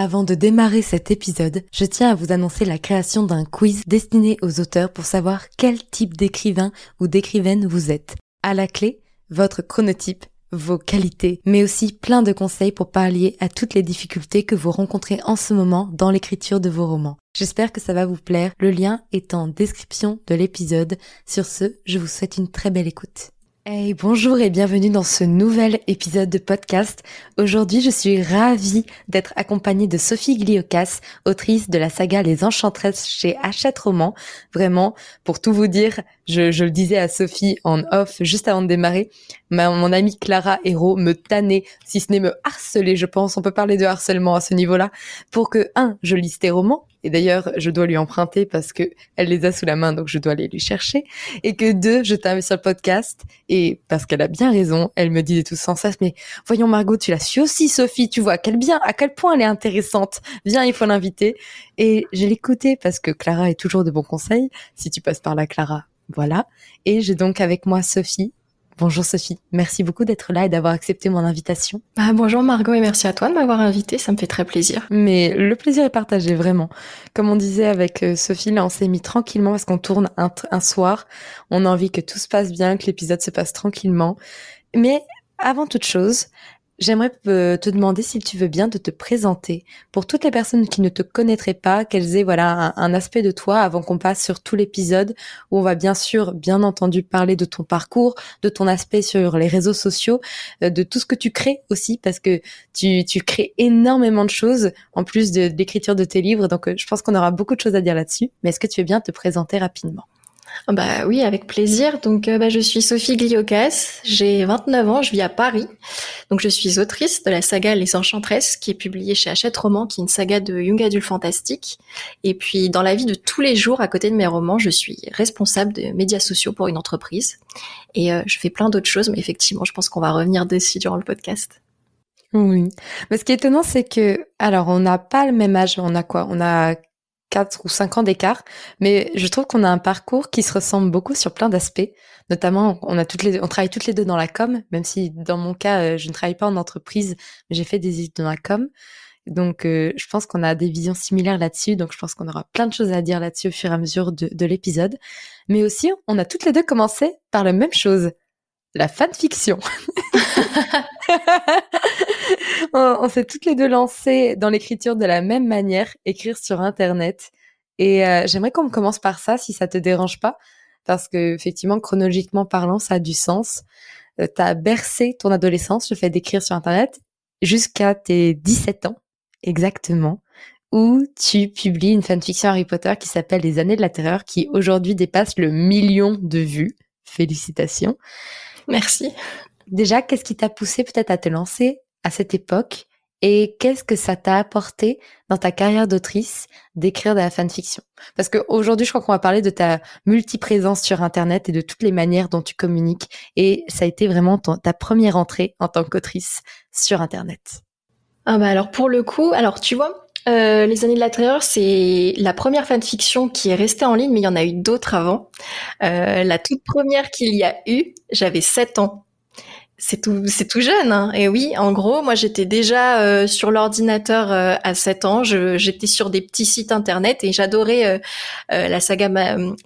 Avant de démarrer cet épisode, je tiens à vous annoncer la création d'un quiz destiné aux auteurs pour savoir quel type d'écrivain ou d'écrivaine vous êtes. À la clé, votre chronotype, vos qualités, mais aussi plein de conseils pour pallier à toutes les difficultés que vous rencontrez en ce moment dans l'écriture de vos romans. J'espère que ça va vous plaire. Le lien est en description de l'épisode. Sur ce, je vous souhaite une très belle écoute. Hey, bonjour et bienvenue dans ce nouvel épisode de podcast. Aujourd'hui, je suis ravie d'être accompagnée de Sophie Gliocas, autrice de la saga Les Enchantresses chez Hachette Roman. Vraiment, pour tout vous dire, je, je, le disais à Sophie en off juste avant de démarrer, ma, mon amie Clara Hérault me tannait, si ce n'est me harceler, je pense, on peut parler de harcèlement à ce niveau-là, pour que, un, je lise tes romans, et d'ailleurs, je dois lui emprunter parce que elle les a sous la main, donc je dois aller lui chercher. Et que deux, je t'invite sur le podcast et parce qu'elle a bien raison, elle me disait tout sans cesse, mais voyons Margot, tu la suis aussi, Sophie, tu vois quel bien, à quel point elle est intéressante. Viens, il faut l'inviter. Et je l'écoutais parce que Clara est toujours de bons conseils. Si tu passes par là, Clara, voilà. Et j'ai donc avec moi Sophie, Bonjour Sophie, merci beaucoup d'être là et d'avoir accepté mon invitation. Bah, bonjour Margot et merci à toi de m'avoir invité, ça me fait très plaisir. Mais le plaisir est partagé vraiment. Comme on disait avec euh, Sophie, là on s'est mis tranquillement parce qu'on tourne un, un soir, on a envie que tout se passe bien, que l'épisode se passe tranquillement. Mais avant toute chose, J'aimerais euh, te demander si tu veux bien de te présenter pour toutes les personnes qui ne te connaîtraient pas, qu'elles aient voilà un, aspect de toi avant qu'on passe sur tout l'épisode où on va bien sûr, bien entendu, parler de ton parcours, de ton aspect sur les réseaux sociaux, euh, de tout ce que tu crées aussi parce que tu, tu crées énormément de choses en plus de, de l'écriture de tes livres. Donc euh, je pense qu'on aura beaucoup de choses à dire là-dessus. Mais est-ce que tu veux bien te présenter rapidement? Bah oui, avec plaisir. Donc euh, bah, je suis Sophie Gliocas, j'ai 29 ans, je vis à Paris. Donc je suis autrice de la saga Les Enchantresses qui est publiée chez Hachette Roman, qui est une saga de young adult fantastique. Et puis dans la vie de tous les jours, à côté de mes romans, je suis responsable de médias sociaux pour une entreprise. Et euh, je fais plein d'autres choses, mais effectivement, je pense qu'on va revenir dessus durant le podcast. Oui. Mais ce qui est étonnant, c'est que, alors, on n'a pas le même âge. On a quoi? On a 4 ou 5 ans d'écart, mais je trouve qu'on a un parcours qui se ressemble beaucoup sur plein d'aspects. Notamment, on a toutes les, on travaille toutes les deux dans la com, même si dans mon cas, euh, je ne travaille pas en entreprise, mais j'ai fait des études dans la com. Donc, euh, je pense qu'on a des visions similaires là-dessus. Donc, je pense qu'on aura plein de choses à dire là-dessus au fur et à mesure de, de l'épisode. Mais aussi, on a toutes les deux commencé par la même chose, la fanfiction. on, s'est toutes les deux lancées dans l'écriture de la même manière, écrire sur Internet. Et euh, j'aimerais qu'on commence par ça, si ça te dérange pas, parce que effectivement, chronologiquement parlant, ça a du sens. Euh, tu as bercé ton adolescence, le fait d'écrire sur Internet, jusqu'à tes 17 ans, exactement, où tu publies une fanfiction Harry Potter qui s'appelle Les années de la terreur, qui aujourd'hui dépasse le million de vues. Félicitations. Merci. Déjà, qu'est-ce qui t'a poussé peut-être à te lancer à cette époque et qu'est-ce que ça t'a apporté dans ta carrière d'autrice d'écrire de la fanfiction? Parce qu'aujourd'hui, je crois qu'on va parler de ta multiprésence sur Internet et de toutes les manières dont tu communiques. Et ça a été vraiment ta première entrée en tant qu'autrice sur Internet. Ah bah alors pour le coup, alors tu vois, euh, les années de la terreur, c'est la première fanfiction qui est restée en ligne, mais il y en a eu d'autres avant. Euh, la toute première qu'il y a eu, j'avais 7 ans. C'est tout, c'est tout jeune. Hein. Et oui, en gros, moi j'étais déjà euh, sur l'ordinateur euh, à 7 ans. j'étais sur des petits sites internet et j'adorais euh, la saga,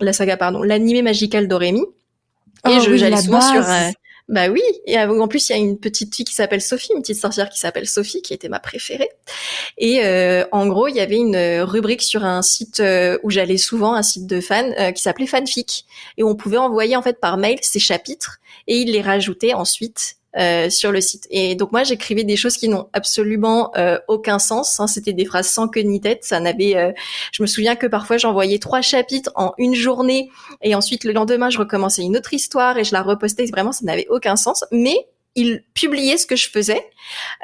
la saga pardon, l'animé magical d'Orémi. Et oh je, j'allais souvent sur bah oui, et en plus il y a une petite fille qui s'appelle Sophie, une petite sorcière qui s'appelle Sophie, qui était ma préférée. Et euh, en gros, il y avait une rubrique sur un site euh, où j'allais souvent, un site de fans, euh, qui s'appelait Fanfic, et on pouvait envoyer en fait par mail ces chapitres, et il les rajoutait ensuite euh, sur le site. Et donc moi, j'écrivais des choses qui n'ont absolument euh, aucun sens. Hein. C'était des phrases sans queue ni tête. Ça n'avait. Euh, je me souviens que parfois j'envoyais trois chapitres en une journée et ensuite le lendemain je recommençais une autre histoire et je la repostais. Vraiment, ça n'avait aucun sens. Mais il publiait ce que je faisais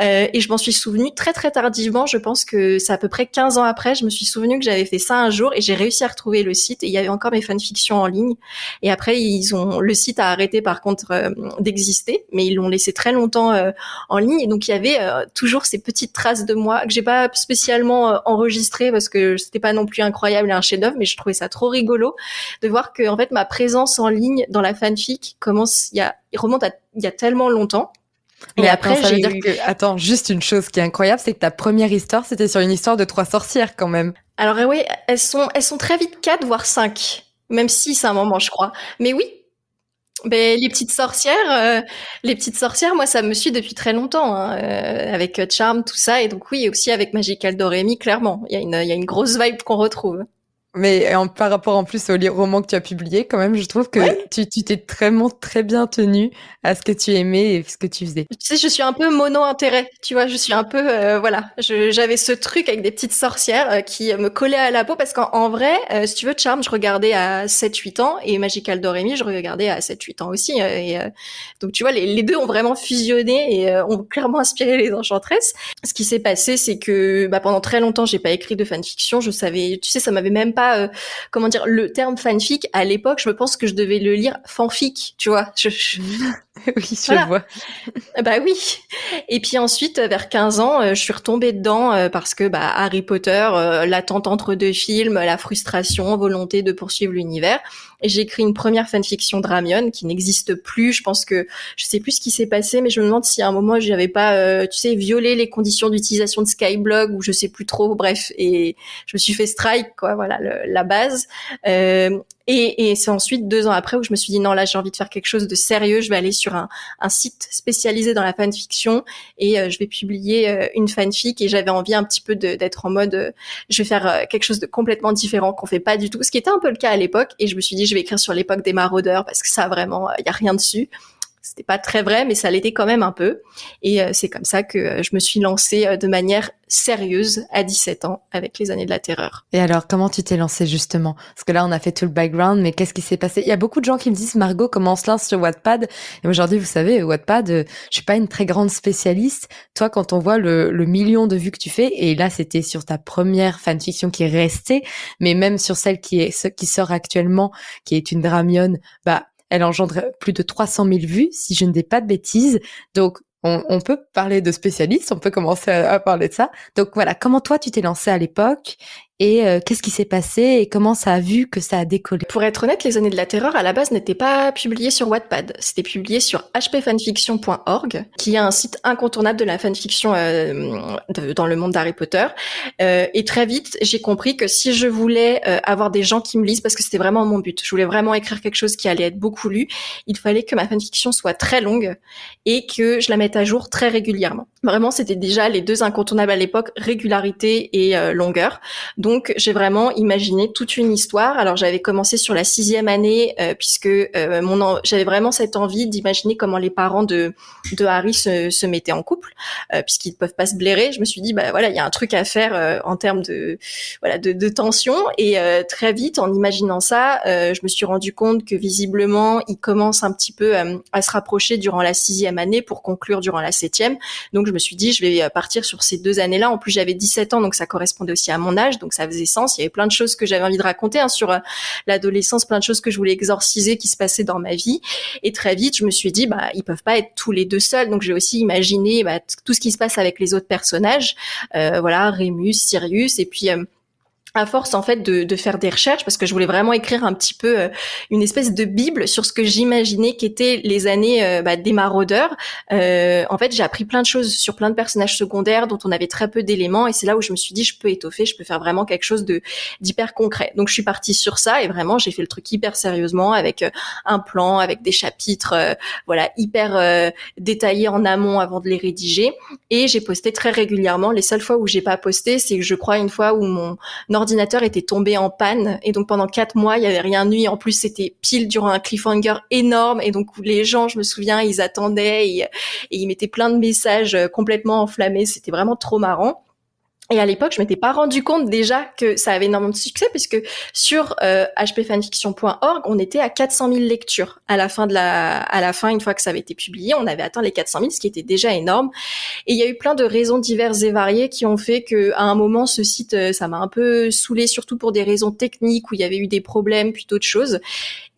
euh, et je m'en suis souvenu très très tardivement. Je pense que c'est à peu près 15 ans après, je me suis souvenu que j'avais fait ça un jour et j'ai réussi à retrouver le site et il y avait encore mes fanfictions en ligne. Et après, ils ont le site a arrêté par contre euh, d'exister, mais ils l'ont laissé très longtemps euh, en ligne. Et donc il y avait toujours ces petites traces de moi que j'ai pas spécialement enregistrées parce que c'était pas non plus incroyable et un chef-d'œuvre, mais je trouvais ça trop rigolo de voir que en fait ma présence en ligne dans la fanfic commence il y a il remonte à il y a tellement longtemps. Mais après, ça veut dire que, attends, juste une chose qui est incroyable, c'est que ta première histoire, c'était sur une histoire de trois sorcières quand même. Alors oui, elles sont, elles sont très vite quatre, voire cinq. Même si c'est un moment, je crois. Mais oui, ben, les petites sorcières, euh, les petites sorcières, moi, ça me suit depuis très longtemps, hein, euh, avec Charm, tout ça, et donc oui, aussi avec Magical Doremi, clairement, il y a une, il y a une grosse vibe qu'on retrouve. Mais en, par rapport en plus au roman que tu as publié, quand même, je trouve que tu t'es très, très bien tenu à ce que tu aimais et ce que tu faisais. Tu sais, je suis un peu mono-intérêt, tu vois, je suis un peu, euh, voilà, j'avais ce truc avec des petites sorcières euh, qui me collaient à la peau parce qu'en vrai, euh, si tu veux, Charm, je regardais à 7-8 ans et Magical Doremi, je regardais à 7-8 ans aussi. et donc, tu vois, les, les, deux ont vraiment fusionné et ont clairement inspiré les Enchantresses. Ce qui s'est passé, c'est que bah, pendant très longtemps, j'ai pas écrit de fanfiction. Je savais, tu sais, ça m'avait même pas, euh, comment dire, le terme fanfic à l'époque. Je me pense que je devais le lire fanfic, tu vois. Je, oui, je vois. bah oui. Et puis ensuite, vers 15 ans, euh, je suis retombée dedans euh, parce que bah, Harry Potter, l'attente entre deux films, la frustration, volonté de poursuivre l'univers. Et j'ai écrit une première fanfiction Dramion qui n'existe plus. Je pense que je sais plus ce qui s'est passé, mais je me demande si à un moment j'avais pas, tu sais, violé les conditions d'utilisation de Skyblog ou je sais plus trop. Bref, et je me suis fait strike, quoi. Voilà, la base. Euh, et, et c'est ensuite deux ans après où je me suis dit non là j'ai envie de faire quelque chose de sérieux. Je vais aller sur un, un site spécialisé dans la fanfiction et euh, je vais publier euh, une fanfic. Et j'avais envie un petit peu d'être en mode je vais faire quelque chose de complètement différent qu'on fait pas du tout, ce qui était un peu le cas à l'époque. Et je me suis dit je vais écrire sur l'époque des maraudeurs parce que ça vraiment il y a rien dessus. C'était pas très vrai, mais ça l'était quand même un peu. Et euh, c'est comme ça que euh, je me suis lancée euh, de manière sérieuse à 17 ans avec les années de la terreur. Et alors, comment tu t'es lancée justement? Parce que là, on a fait tout le background, mais qu'est-ce qui s'est passé? Il y a beaucoup de gens qui me disent, Margot, comment on se lance sur Wattpad? Et aujourd'hui, vous savez, Wattpad, je suis pas une très grande spécialiste. Toi, quand on voit le, million de vues que tu fais, et là, c'était sur ta première fanfiction qui est restée, mais même sur celle qui est qui sort actuellement, qui est une Dramion, bah elle engendre plus de 300 000 vues, si je ne dis pas de bêtises. Donc, on, peut parler de spécialistes, on peut commencer à, parler de ça. Donc voilà, comment toi tu t'es lancé à l'époque et euh, qu'est-ce qui s'est passé et comment ça a vu que ça a décollé? Pour être honnête, les années de la terreur à la base n'étaient pas publiées sur Wattpad, c'était publié sur hpfanfiction.org, qui est un site incontournable de la fanfiction euh, dans le monde d'Harry Potter. Euh, et très vite, j'ai compris que si je voulais euh, avoir des gens qui me lisent, parce que c'était vraiment mon but, je voulais vraiment écrire quelque chose qui allait être beaucoup lu, il fallait que ma fanfiction soit très longue et que je la mette à jour très régulièrement. Vraiment, c'était déjà les deux incontournables à l'époque, régularité et longueur. Donc j'ai vraiment imaginé toute une histoire. Alors j'avais commencé sur la sixième année euh, puisque euh, mon j'avais vraiment cette envie d'imaginer comment les parents de de Harry se, se mettaient en couple euh, puisqu'ils ne peuvent pas se blairer. Je me suis dit bah voilà il y a un truc à faire en termes de voilà de, de tension et très vite en imaginant ça, je me suis rendu compte que visiblement ils commencent un petit peu à se rapprocher durant la sixième année pour conclure durant la septième. Donc je me suis dit je vais partir sur ces deux années-là. En plus j'avais 17 ans donc ça correspondait aussi à mon âge donc ça faisait sens. Il y avait plein de choses que j'avais envie de raconter hein, sur euh, l'adolescence, plein de choses que je voulais exorciser qui se passaient dans ma vie. Et très vite, je me suis dit, bah, ils peuvent pas être tous les deux seuls. Donc j'ai aussi imaginé bah, tout ce qui se passe avec les autres personnages, euh, voilà, Rémus, Sirius, et puis euh, à force en fait de, de, faire des recherches parce que je voulais vraiment écrire un petit peu euh, une espèce de bible sur ce que j'imaginais qu'étaient les années euh, bah, des maraudeurs. Euh, en fait, j'ai appris plein de choses sur plein de personnages secondaires dont on avait très peu d'éléments et c'est là où je me suis dit je peux étoffer, je peux faire vraiment quelque chose de d'hyper concret. Donc je suis partie sur ça et vraiment j'ai fait le truc hyper sérieusement avec un plan, avec des chapitres, voilà hyper détaillés en amont avant de les rédiger et j'ai posté très régulièrement. Les seules fois où j'ai pas posté, c'est que je crois une fois où mon ordinateur était tombé en panne et donc pendant quatre mois il y avait rien nuit. En plus c'était pile durant un cliffhanger énorme et donc les gens, je me souviens, ils attendaient et, et ils mettaient plein de messages euh, complètement enflammés. C'était vraiment trop marrant. Et à l'époque, je m'étais pas rendu compte déjà que ça avait énormément de succès puisque sur euh, hpfanfiction.org, on était à 400 000 lectures à la fin de la, à la fin une fois que ça avait été publié, on avait atteint les 400 000, ce qui était déjà énorme. Et il y a eu plein de raisons diverses et variées qui ont fait que à un moment, ce site, euh, ça m'a un peu saoulé, surtout pour des raisons techniques où il y avait eu des problèmes, puis d'autres choses.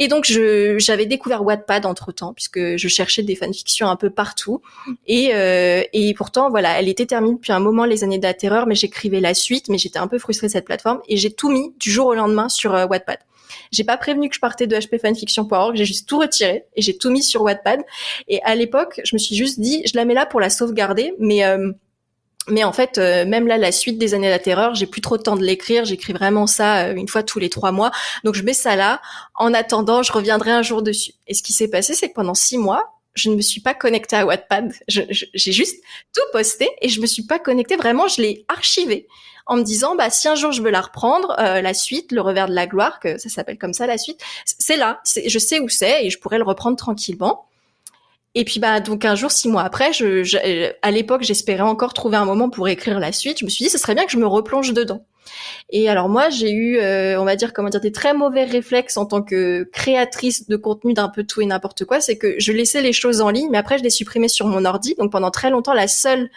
Et donc, je, j'avais découvert Wattpad entre temps puisque je cherchais des fanfictions un peu partout. Et, euh, et pourtant, voilà, elle était terminée depuis un moment, les années de la terreur, mais j'écrivais la suite, mais j'étais un peu frustrée de cette plateforme et j'ai tout mis du jour au lendemain sur euh, Wattpad. J'ai pas prévenu que je partais de hpfanfiction.org, j'ai juste tout retiré et j'ai tout mis sur Wattpad. Et à l'époque, je me suis juste dit, je la mets là pour la sauvegarder, mais euh, mais en fait, euh, même là, la suite des années de la terreur, j'ai plus trop de temps de l'écrire. J'écris vraiment ça euh, une fois tous les trois mois. Donc je mets ça là. En attendant, je reviendrai un jour dessus. Et ce qui s'est passé, c'est que pendant six mois, je ne me suis pas connectée à Wattpad. J'ai juste tout posté et je me suis pas connectée. Vraiment, je l'ai archivé en me disant, bah si un jour je veux la reprendre, euh, la suite, le revers de la gloire, que ça s'appelle comme ça la suite, c'est là. Je sais où c'est et je pourrais le reprendre tranquillement. Et puis bah donc un jour, six mois après, je, à l'époque, j'espérais encore trouver un moment pour écrire la suite. Je me suis dit, ce serait bien que je me replonge dedans. Et alors moi, j'ai eu, euh, on va dire, comment dire, des très mauvais réflexes en tant que créatrice de contenu d'un peu tout et n'importe quoi. C'est que je laissais les choses en ligne, mais après je les supprimais sur mon ordi. Donc pendant très longtemps, la seule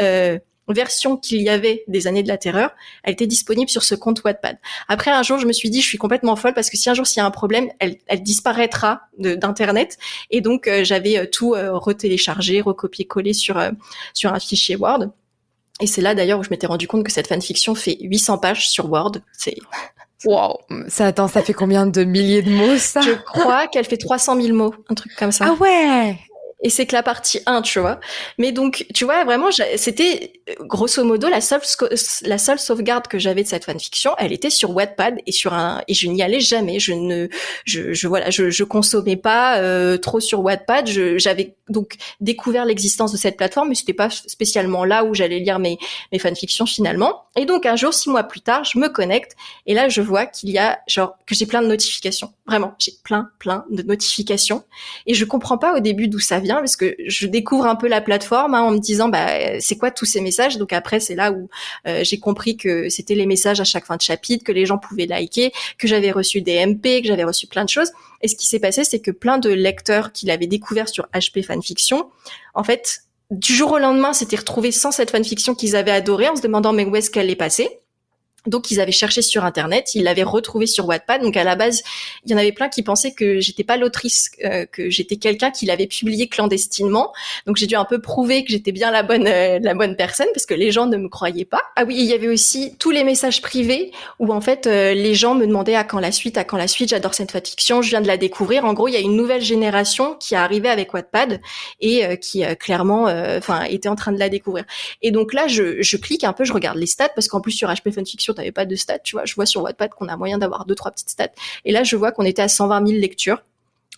euh, version qu'il y avait des années de la terreur, elle était disponible sur ce compte Wattpad. Après un jour, je me suis dit, je suis complètement folle parce que si un jour s'il y a un problème, elle, elle disparaîtra d'internet. Et donc euh, j'avais euh, tout euh, retéléchargé, recopié-collé sur sur un fichier Word. Et c'est là d'ailleurs où je m'étais rendu compte que cette fanfiction fait 800 pages sur Word. C'est Wow. Ça attend, ça fait combien de milliers de mots ça? Je crois qu'elle fait 300 000 mots, un truc comme ça. Ah ouais et c'est que la partie 1, tu vois. Mais donc, tu vois, vraiment, c'était grosso modo la seule la seule sauvegarde que j'avais de cette fanfiction, elle était sur Wattpad et sur un et je n'y allais jamais. Je ne, je, je voilà, je, je consommais pas euh, trop sur Wattpad. J'avais donc découvert l'existence de cette plateforme, mais c'était pas spécialement là où j'allais lire mes mes fanfictions finalement. Et donc un jour, six mois plus tard, je me connecte et là, je vois qu'il y a genre que j'ai plein de notifications. Vraiment, j'ai plein plein de notifications et je comprends pas au début d'où ça vient parce que je découvre un peu la plateforme hein, en me disant bah c'est quoi tous ces messages? Donc après c'est là où euh, j'ai compris que c'était les messages à chaque fin de chapitre, que les gens pouvaient liker, que j'avais reçu des MP, que j'avais reçu plein de choses. Et ce qui s'est passé c'est que plein de lecteurs qui l'avaient découvert sur HP Fanfiction, en fait du jour au lendemain, s'étaient retrouvés sans cette fanfiction qu'ils avaient adorée en se demandant mais où est-ce qu'elle est passée? Donc ils avaient cherché sur internet, ils l'avaient retrouvée sur Wattpad. Donc à la base, il y en avait plein qui pensaient que j'étais pas l'autrice, euh, que j'étais quelqu'un qui l'avait publié clandestinement. Donc j'ai dû un peu prouver que j'étais bien la bonne euh, la bonne personne parce que les gens ne me croyaient pas. Ah oui, il y avait aussi tous les messages privés où en fait euh, les gens me demandaient à quand la suite, à quand la suite. J'adore cette fiction, je viens de la découvrir. En gros, il y a une nouvelle génération qui est arrivée avec Wattpad et qui clairement, enfin, était en train de la découvrir. Et donc là, je, je clique un peu, je regarde les stats parce qu'en plus sur HP Fanfiction t'avais pas de stats, tu vois. Je vois sur Wattpad qu'on a moyen d'avoir deux, trois petites stats. Et là, je vois qu'on était à 120 000 lectures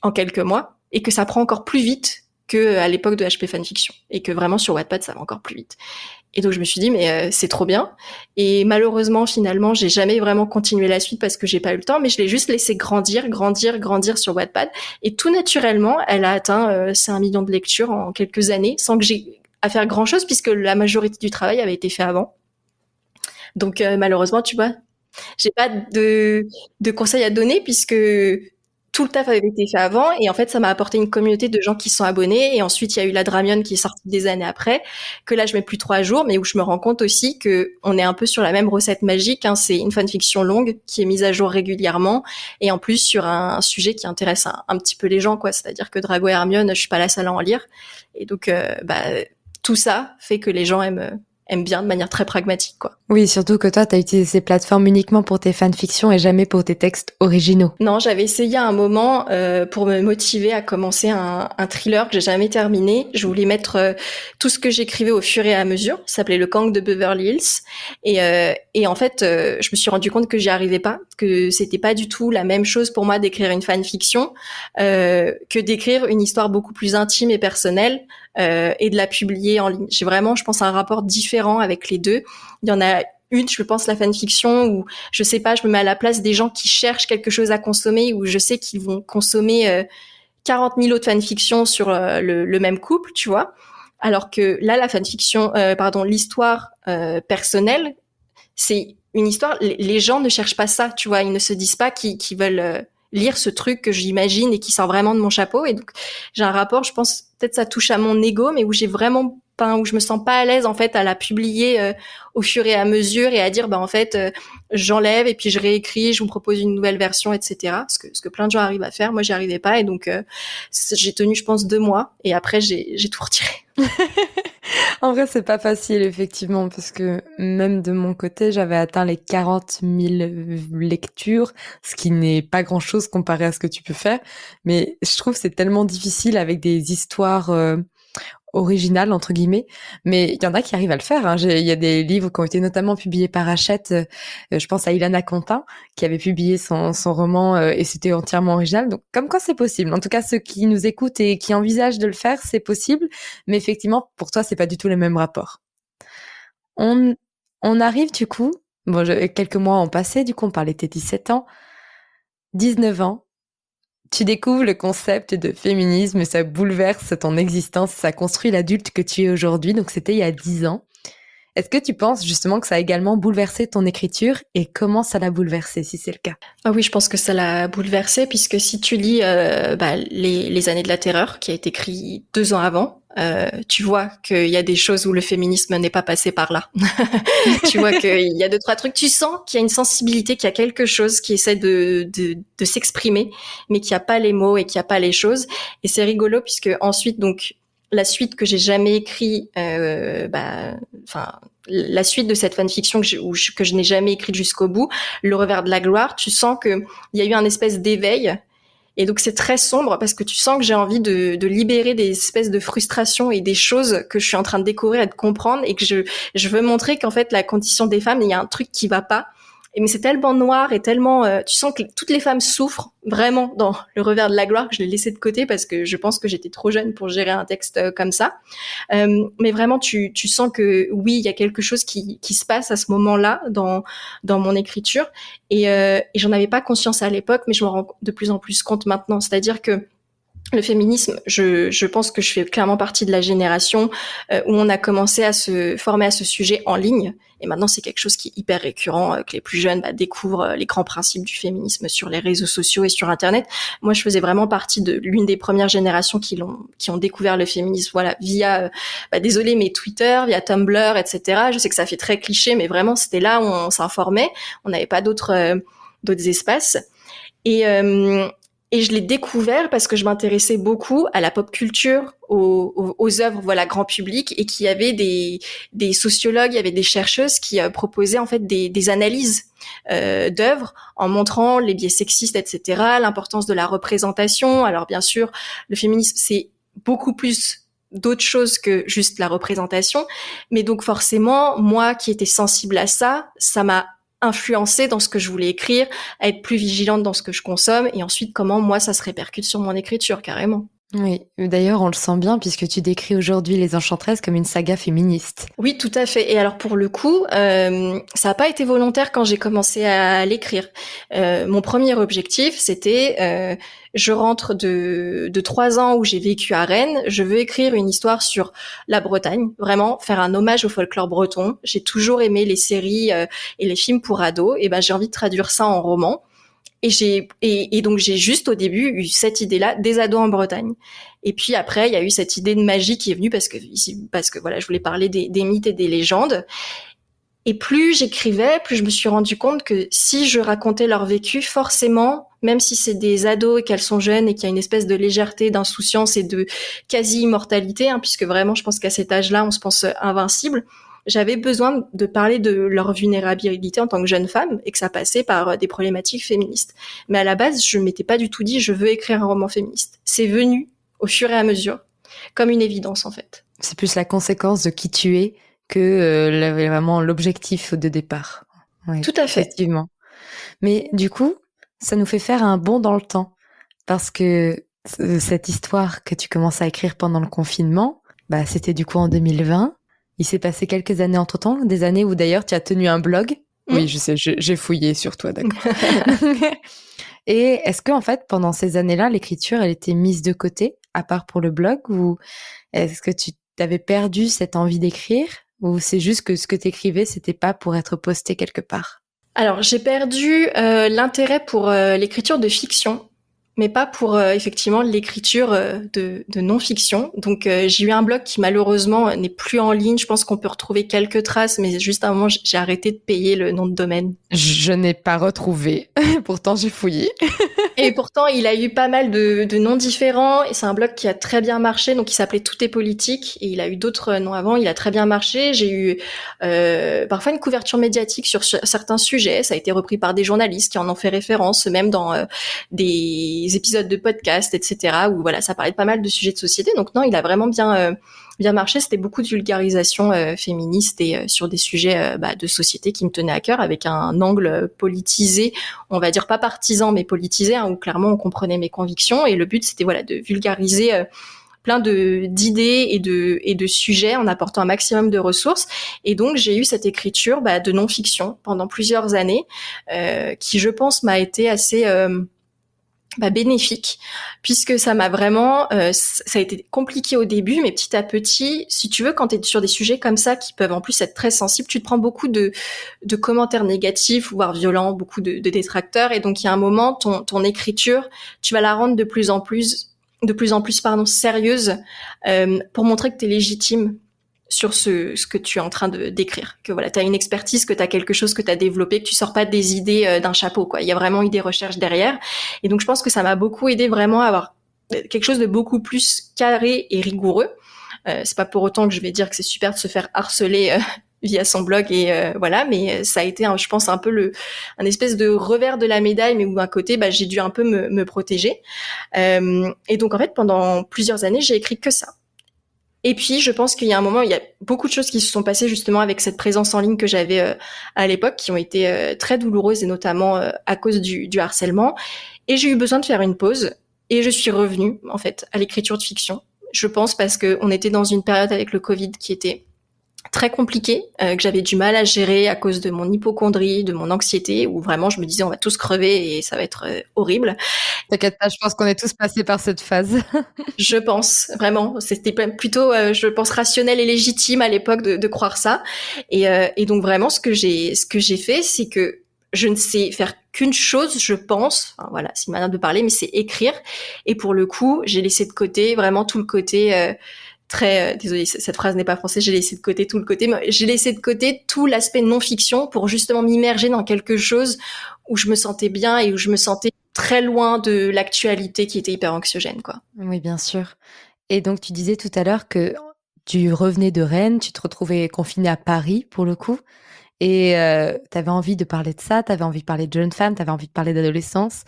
en quelques mois et que ça prend encore plus vite que à l'époque de HP Fanfiction et que vraiment sur Wattpad ça va encore plus vite. Et donc je me suis dit mais euh, c'est trop bien. Et malheureusement finalement j'ai jamais vraiment continué la suite parce que j'ai pas eu le temps, mais je l'ai juste laissé grandir, grandir, grandir sur Wattpad. Et tout naturellement elle a atteint euh, 5 millions de lectures en quelques années sans que j'ai à faire grand chose puisque la majorité du travail avait été fait avant. Donc euh, malheureusement, tu vois, j'ai pas de, de conseils à donner puisque tout le taf avait été fait avant et en fait ça m'a apporté une communauté de gens qui sont abonnés et ensuite il y a eu la Dramion qui est sortie des années après que là je mets plus trois jours mais où je me rends compte aussi que on est un peu sur la même recette magique hein. c'est une fanfiction longue qui est mise à jour régulièrement et en plus sur un, sujet qui intéresse un, petit peu les gens quoi c'est-à-dire que Drago et Hermione je suis pas la seule à en lire et donc euh, bah tout ça fait que les gens aiment aime bien de manière très pragmatique, quoi. Oui, surtout que toi, tu as utilisé ces plateformes uniquement pour tes fanfictions et jamais pour tes textes originaux. Non, j'avais essayé à un moment euh, pour me motiver à commencer un, un thriller que j'ai jamais terminé. Je voulais mettre euh, tout ce que j'écrivais au fur et à mesure. Ça s'appelait Le Gang de Beverly Hills. Et, euh, et en fait, euh, je me suis rendu compte que j'y arrivais pas, que c'était pas du tout la même chose pour moi d'écrire une fanfiction que d'écrire une histoire beaucoup plus intime et personnelle et de la publier en ligne. J'ai vraiment, je pense, un rapport différent avec les deux. Il y en a une, je pense, la fanfiction où je sais pas, je me mets à la place des gens qui cherchent quelque chose à consommer, où je sais qu'ils vont consommer euh, 40 000 autres fanfictions sur euh, le, même couple, tu vois. Alors que là, la fanfiction, euh, pardon, l'histoire euh, personnelle, c'est une histoire. Les gens ne cherchent pas ça, tu vois. Ils ne se disent pas qu'ils veulent lire ce truc que j'imagine et qui sort vraiment de mon chapeau. Et donc, j'ai un rapport, je pense, peut-être ça touche à mon ego, mais où j'ai vraiment où je me sens pas à l'aise en fait à la publier euh, au fur et à mesure et à dire bah en fait euh, j'enlève et puis je réécris, je vous propose une nouvelle version, etc. Ce que ce que plein de gens arrivent à faire, moi j'y arrivais pas et donc euh, j'ai tenu je pense deux mois et après j'ai j'ai tout retiré. en vrai c'est pas facile effectivement parce que même de mon côté j'avais atteint les 40 000 lectures, ce qui n'est pas grand chose comparé à ce que tu peux faire, mais je trouve c'est tellement difficile avec des histoires original entre guillemets, mais il y en a qui arrivent à le faire. Hein. Il y a des livres qui ont été notamment publiés par Hachette. Euh, je pense à Ilana Quentin qui avait publié son, son roman euh, et c'était entièrement original. Donc comme quoi c'est possible. En tout cas ceux qui nous écoutent et qui envisagent de le faire, c'est possible. Mais effectivement pour toi c'est pas du tout le même rapport. On on arrive du coup. Bon, quelques mois ont passé. Du coup on parlait de tes 17 ans, 19 ans tu découvres le concept de féminisme, ça bouleverse ton existence, ça construit l'adulte que tu es aujourd'hui, donc c'était il y a dix ans. Est-ce que tu penses justement que ça a également bouleversé ton écriture et comment ça l'a bouleversé si c'est le cas? Ah oui, je pense que ça l'a bouleversé puisque si tu lis euh, bah, les, les, années de la terreur qui a été écrit deux ans avant, euh, tu vois qu'il y a des choses où le féminisme n'est pas passé par là. tu vois qu'il y a deux trois trucs. Tu sens qu'il y a une sensibilité, qu'il y a quelque chose qui essaie de, de, de s'exprimer, mais qui a pas les mots et qui a pas les choses. Et c'est rigolo puisque ensuite donc la suite que j'ai jamais écrit, euh, bah, enfin la suite de cette fanfiction que je, que je n'ai jamais écrite jusqu'au bout, le revers de la gloire, tu sens que il y a eu un espèce d'éveil et donc c'est très sombre parce que tu sens que j'ai envie de, de, libérer des espèces de frustrations et des choses que je suis en train de découvrir et de comprendre et que je, je veux montrer qu'en fait la condition des femmes, il y a un truc qui va pas mais c'est tellement noir et tellement, euh, tu sens que toutes les femmes souffrent vraiment dans le revers de la gloire que je l'ai laissé de côté parce que je pense que j'étais trop jeune pour gérer un texte euh, comme ça. Euh, mais vraiment, tu, sens que oui, il y a quelque chose qui, se passe à ce moment-là dans mon écriture et, euh, et j'en avais pas conscience à l'époque, mais je me rends de plus en plus compte maintenant. C'est-à-dire que le féminisme, je, pense que je fais clairement partie de la génération où on a commencé à se former à ce sujet en ligne. Et maintenant, c'est quelque chose qui est hyper récurrent, euh, que les plus jeunes bah, découvrent euh, les grands principes du féminisme sur les réseaux sociaux et sur Internet. Moi, je faisais vraiment partie de l'une des premières générations qui l'ont, qui ont découvert le féminisme, voilà, via, bah, désolé, mais Twitter, via Tumblr, etc. Je sais que ça fait très cliché, mais vraiment, c'était là où on s'informait. On n'avait pas d'autres, d'autres espaces. Et, et je l'ai découvert parce que je m'intéressais beaucoup à la pop culture, aux, aux, œuvres voilà grand public, et qu'il y avait des, sociologues, il y avait des chercheuses qui euh, proposaient en fait des, des analyses euh, d'œuvres en montrant les biais sexistes, etc., l'importance de la représentation. Alors bien sûr, le féminisme c'est beaucoup plus d'autres choses que juste la représentation, mais donc forcément, moi qui étais sensible à ça, ça m'a influencer dans ce que je voulais écrire, à être plus vigilante dans ce que je consomme, et ensuite comment moi ça se répercute sur mon écriture carrément. Oui, d'ailleurs on le sent bien puisque tu décris aujourd'hui Les Enchantresses comme une saga féministe. Oui, tout à fait. Et alors pour le coup, euh, ça n'a pas été volontaire quand j'ai commencé à l'écrire. Euh, mon premier objectif, c'était euh, je rentre de, de trois ans où j'ai vécu à Rennes, je veux écrire une histoire sur la Bretagne, vraiment faire un hommage au folklore breton. J'ai toujours aimé les séries et les films pour ados, et ben j'ai envie de traduire ça en roman. Et j'ai et, donc j'ai juste au début eu cette idée-là des ados en Bretagne. Et puis après, il y a eu cette idée de magie qui est venue parce que parce que voilà, je voulais parler des, mythes et des légendes. Et plus j'écrivais, plus je me suis rendu compte que si je racontais leur vécu, forcément, même si c'est des ados et qu'elles sont jeunes et qu'il y a une espèce de légèreté, d'insouciance et de quasi-immortalité, hein, puisque vraiment, je pense qu'à cet âge-là, on se pense invincible, j'avais besoin de parler de leur vulnérabilité en tant que jeune femme et que ça passait par euh, des problématiques féministes. Mais à la base, je m'étais pas du tout dit je veux écrire un roman féministe. C'est venu au fur et à mesure, comme une évidence en fait. C'est plus la conséquence de qui tu es que euh, vraiment l'objectif de départ. tout à fait. Effectivement. Mais du coup, ça nous fait faire un bond dans le temps parce que euh, cette histoire que tu commences à écrire pendant le confinement, bah, c'était du coup en 2020. Il s'est passé quelques années entre temps, des années où d'ailleurs tu as tenu un blog. Mm. Oui, je sais, j'ai fouillé sur toi, d'accord. Et est-ce que en fait, pendant ces années-là, l'écriture, elle était mise de côté, à part pour le blog, ou est-ce que tu t'avais perdu cette envie d'écrire, ou c'est juste que ce que tu écrivais, c'était pas pour être posté quelque part? Alors, j'ai perdu euh, l'intérêt pour euh, l'écriture de fiction mais pas pour euh, effectivement l'écriture euh, de, de non-fiction. Donc euh, j'ai eu un blog qui malheureusement n'est plus en ligne. Je pense qu'on peut retrouver quelques traces, mais juste à un moment j'ai arrêté de payer le nom de domaine. Je n'ai pas retrouvé. pourtant j'ai fouillé. et pourtant il a eu pas mal de, de noms différents et c'est un blog qui a très bien marché. Donc il s'appelait Tout est politique et il a eu d'autres noms avant. Il a très bien marché. J'ai eu parfois une couverture médiatique sur certains sujets. Ça a été repris par des journalistes qui en ont fait référence, même dans des épisodes de podcast, etc. où voilà, ça parlait de pas mal de sujets de société. Donc non, il a vraiment bien euh, bien marché. C'était beaucoup de vulgarisation euh, féministe et euh, sur des sujets bah, de société qui me tenaient à cœur, avec un angle politisé, on va dire pas partisan mais politisé, hein, où clairement on comprenait mes convictions. Et le but c'était voilà de vulgariser plein de d'idées et de et de sujets en apportant un maximum de ressources et donc j'ai eu cette écriture bah, de non-fiction pendant plusieurs années qui je pense m'a été assez bah, bénéfique puisque ça m'a vraiment euh, ça a été compliqué au début mais petit à petit si tu veux quand tu es sur des sujets comme ça qui peuvent en plus être très sensibles tu te prends beaucoup de, de commentaires négatifs voire violents beaucoup de, de détracteurs et donc il y a un moment ton, ton écriture tu vas la rendre de plus en plus de plus en plus pardon sérieuse euh, pour montrer que tu es légitime sur ce, ce que tu es en train de décrire. Que voilà, tu as une expertise, que tu as quelque chose que tu as développé, que tu sors pas des idées euh, d'un chapeau. quoi. Il y a vraiment eu des recherches derrière. Et donc, je pense que ça m'a beaucoup aidé vraiment à avoir euh, quelque chose de beaucoup plus carré et rigoureux. Euh, c'est pas pour autant que je vais dire que c'est super de se faire harceler euh, via son blog et voilà, mais ça a été, je pense, un peu le, un espèce de revers de la médaille, mais où d'un côté, bah, j'ai dû un peu me, me protéger. et donc, en fait, pendant plusieurs années, j'ai écrit que ça et puis, je pense qu'il y a un moment, il y a beaucoup de choses qui se sont passées justement avec cette présence en ligne que j'avais euh, à l'époque, qui ont été euh, très douloureuses et notamment euh, à cause du, du harcèlement. Et j'ai eu besoin de faire une pause et je suis revenue en fait à l'écriture de fiction. Je pense parce que on était dans une période avec le Covid qui était très compliqué, euh, que j'avais du mal à gérer à cause de mon hypochondrie, de mon anxiété, où vraiment je me disais on va tous crever et ça va être euh, horrible. T'inquiète pas, je pense qu'on est tous passés par cette phase. je pense vraiment, c'était plutôt, euh, je pense rationnel et légitime à l'époque de, de, croire ça. Et, et donc vraiment, ce que j'ai, ce que j'ai fait, c'est que je ne sais faire qu'une chose, je pense. Enfin, voilà, c'est une manière de parler, mais c'est écrire. Et pour le coup, j'ai laissé de côté vraiment tout le côté très euh, désolé cette phrase n'est pas française j'ai laissé de côté tout le côté mais j'ai laissé de côté tout l'aspect non fiction pour justement m'immerger dans quelque chose où je me sentais bien et où je me sentais très loin de l'actualité qui était hyper anxiogène quoi. Oui bien sûr. Et donc tu disais tout à l'heure que tu revenais de Rennes tu te retrouvais confiné à Paris pour le coup et euh, tu avais envie de parler de ça tu avais envie de parler de jeunes femmes tu avais envie de parler d'adolescence.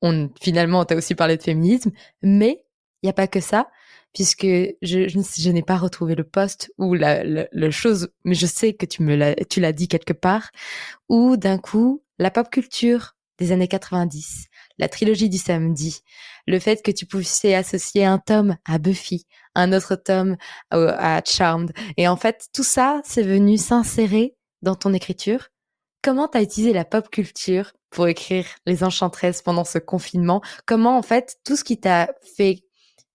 On finalement tu as aussi parlé de féminisme mais il n'y a pas que ça puisque je, je, n'ai pas retrouvé le poste ou la, chose, mais je sais que tu me l'as, tu l'as dit quelque part, où d'un coup, la pop culture des années 90, la trilogie du samedi, le fait que tu puisses associer un tome à Buffy, un autre tome à Charmed, et en fait, tout ça, c'est venu s'insérer dans ton écriture. Comment t'as utilisé la pop culture pour écrire Les Enchantresses pendant ce confinement? Comment, en fait, tout ce qui t'a fait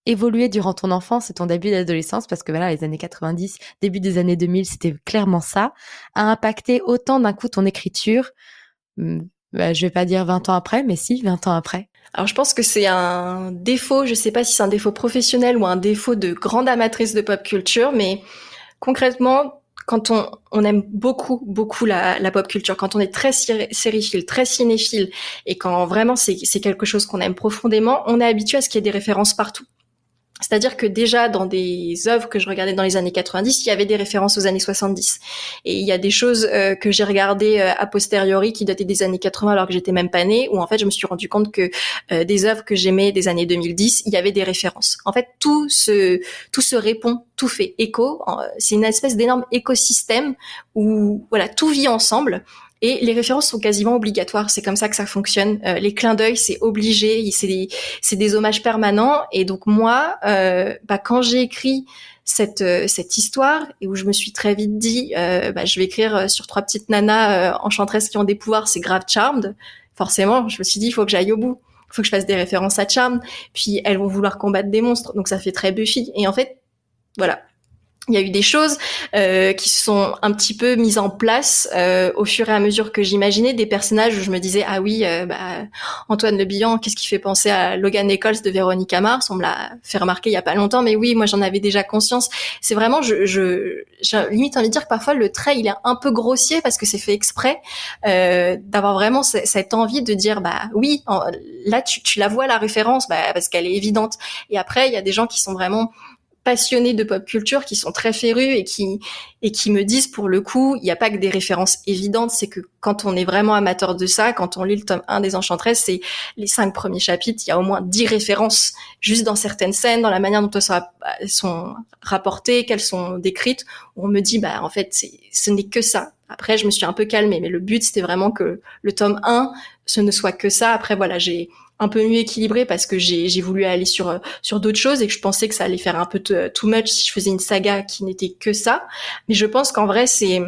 évolué durant ton enfance et ton début d'adolescence, parce que voilà, les années 90, début des années 2000, c'était clairement ça, a impacté autant d'un coup ton écriture, hmm, bah, je vais pas dire 20 ans après, mais si, 20 ans après. Alors je pense que c'est un défaut, je sais pas si c'est un défaut professionnel ou un défaut de grande amatrice de pop culture, mais concrètement, quand on, on aime beaucoup, beaucoup la, pop culture, quand on est très sériephile, très cinéphile, et quand vraiment c'est quelque chose qu'on aime profondément, on est habitué à ce qu'il y ait des références partout. C'est-à-dire que déjà dans des œuvres que je regardais dans les années 90, il y avait des références aux années 70. Et il y a des choses euh, que j'ai regardées euh, a posteriori qui dataient des années 80 alors que j'étais même pas née, où en fait je me suis rendu compte que euh, des œuvres que j'aimais des années 2010, il y avait des références. En fait, tout se tout se répond, tout fait écho. C'est une espèce d'énorme écosystème où voilà tout vit ensemble et les références sont quasiment obligatoires. C'est comme ça que ça fonctionne. Euh, les clins d'œil, c'est obligé. C'est des, des hommages permanents. Et donc moi, euh, bah, quand j'ai écrit cette euh, cette histoire et où je me suis très vite dit, bah, je vais écrire sur trois petites nanas enchanteresses qui ont des pouvoirs, c'est grave charmed. Forcément, je me suis dit, il faut que j'aille au bout. Il faut que je fasse des références à Charmed. Puis elles vont vouloir combattre des monstres. Donc ça fait très Buffy. Et en fait, voilà, il y a eu des choses euh, qui sont un petit peu mises en place euh, au fur et à mesure que j'imaginais. Des personnages où je me disais ah oui euh, bah, Antoine Le Bihan qu'est-ce qui fait penser à Logan Nichols de Véronique Mars on me l'a fait remarquer il y a pas longtemps mais oui moi j'en avais déjà conscience. C'est vraiment je, je j'ai limite envie de dire que parfois le trait il est un peu grossier parce que c'est fait exprès euh, d'avoir vraiment cette envie de dire bah oui là tu, tu la vois la référence bah, parce qu'elle est évidente. Et après il y a des gens qui sont vraiment passionnés de pop culture qui sont très férus et qui et qui me disent pour le coup, il n'y a pas que des références évidentes, c'est que quand on est vraiment amateur de ça, quand on lit le tome 1 des Enchantresses, c'est les cinq premiers chapitres, il y a au moins dix références juste dans certaines scènes, dans la manière dont elles sont rapportées, qu'elles sont décrites, on me dit bah en fait, ce n'est que ça. Après, je me suis un peu calmée, mais le but c'était vraiment que le tome 1 ce ne soit que ça. Après voilà, j'ai un peu mieux équilibré parce que j'ai voulu aller sur sur d'autres choses et que je pensais que ça allait faire un peu too much si je faisais une saga qui n'était que ça. Mais je pense qu'en vrai c'est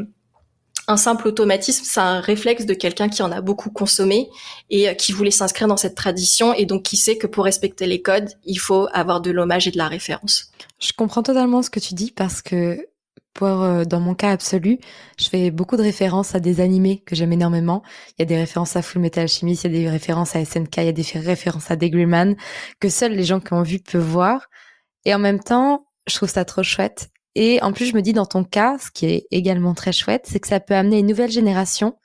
un simple automatisme, c'est un réflexe de quelqu'un qui en a beaucoup consommé et euh, qui voulait s'inscrire dans cette tradition et donc qui sait que pour respecter les codes, il faut avoir de l'hommage et de la référence. Je comprends totalement ce que tu dis parce que pour, euh, dans mon cas absolu, je fais beaucoup de références à des animés que j'aime énormément. Il y a des références à Full Metal Alchemist, il y a des références à SNK, il y a des références à Degreeman que seuls les gens qui ont vu peuvent voir. Et en même temps, je trouve ça trop chouette. Et en plus, je me dis dans ton cas, ce qui est également très chouette, c'est que ça peut amener une nouvelle génération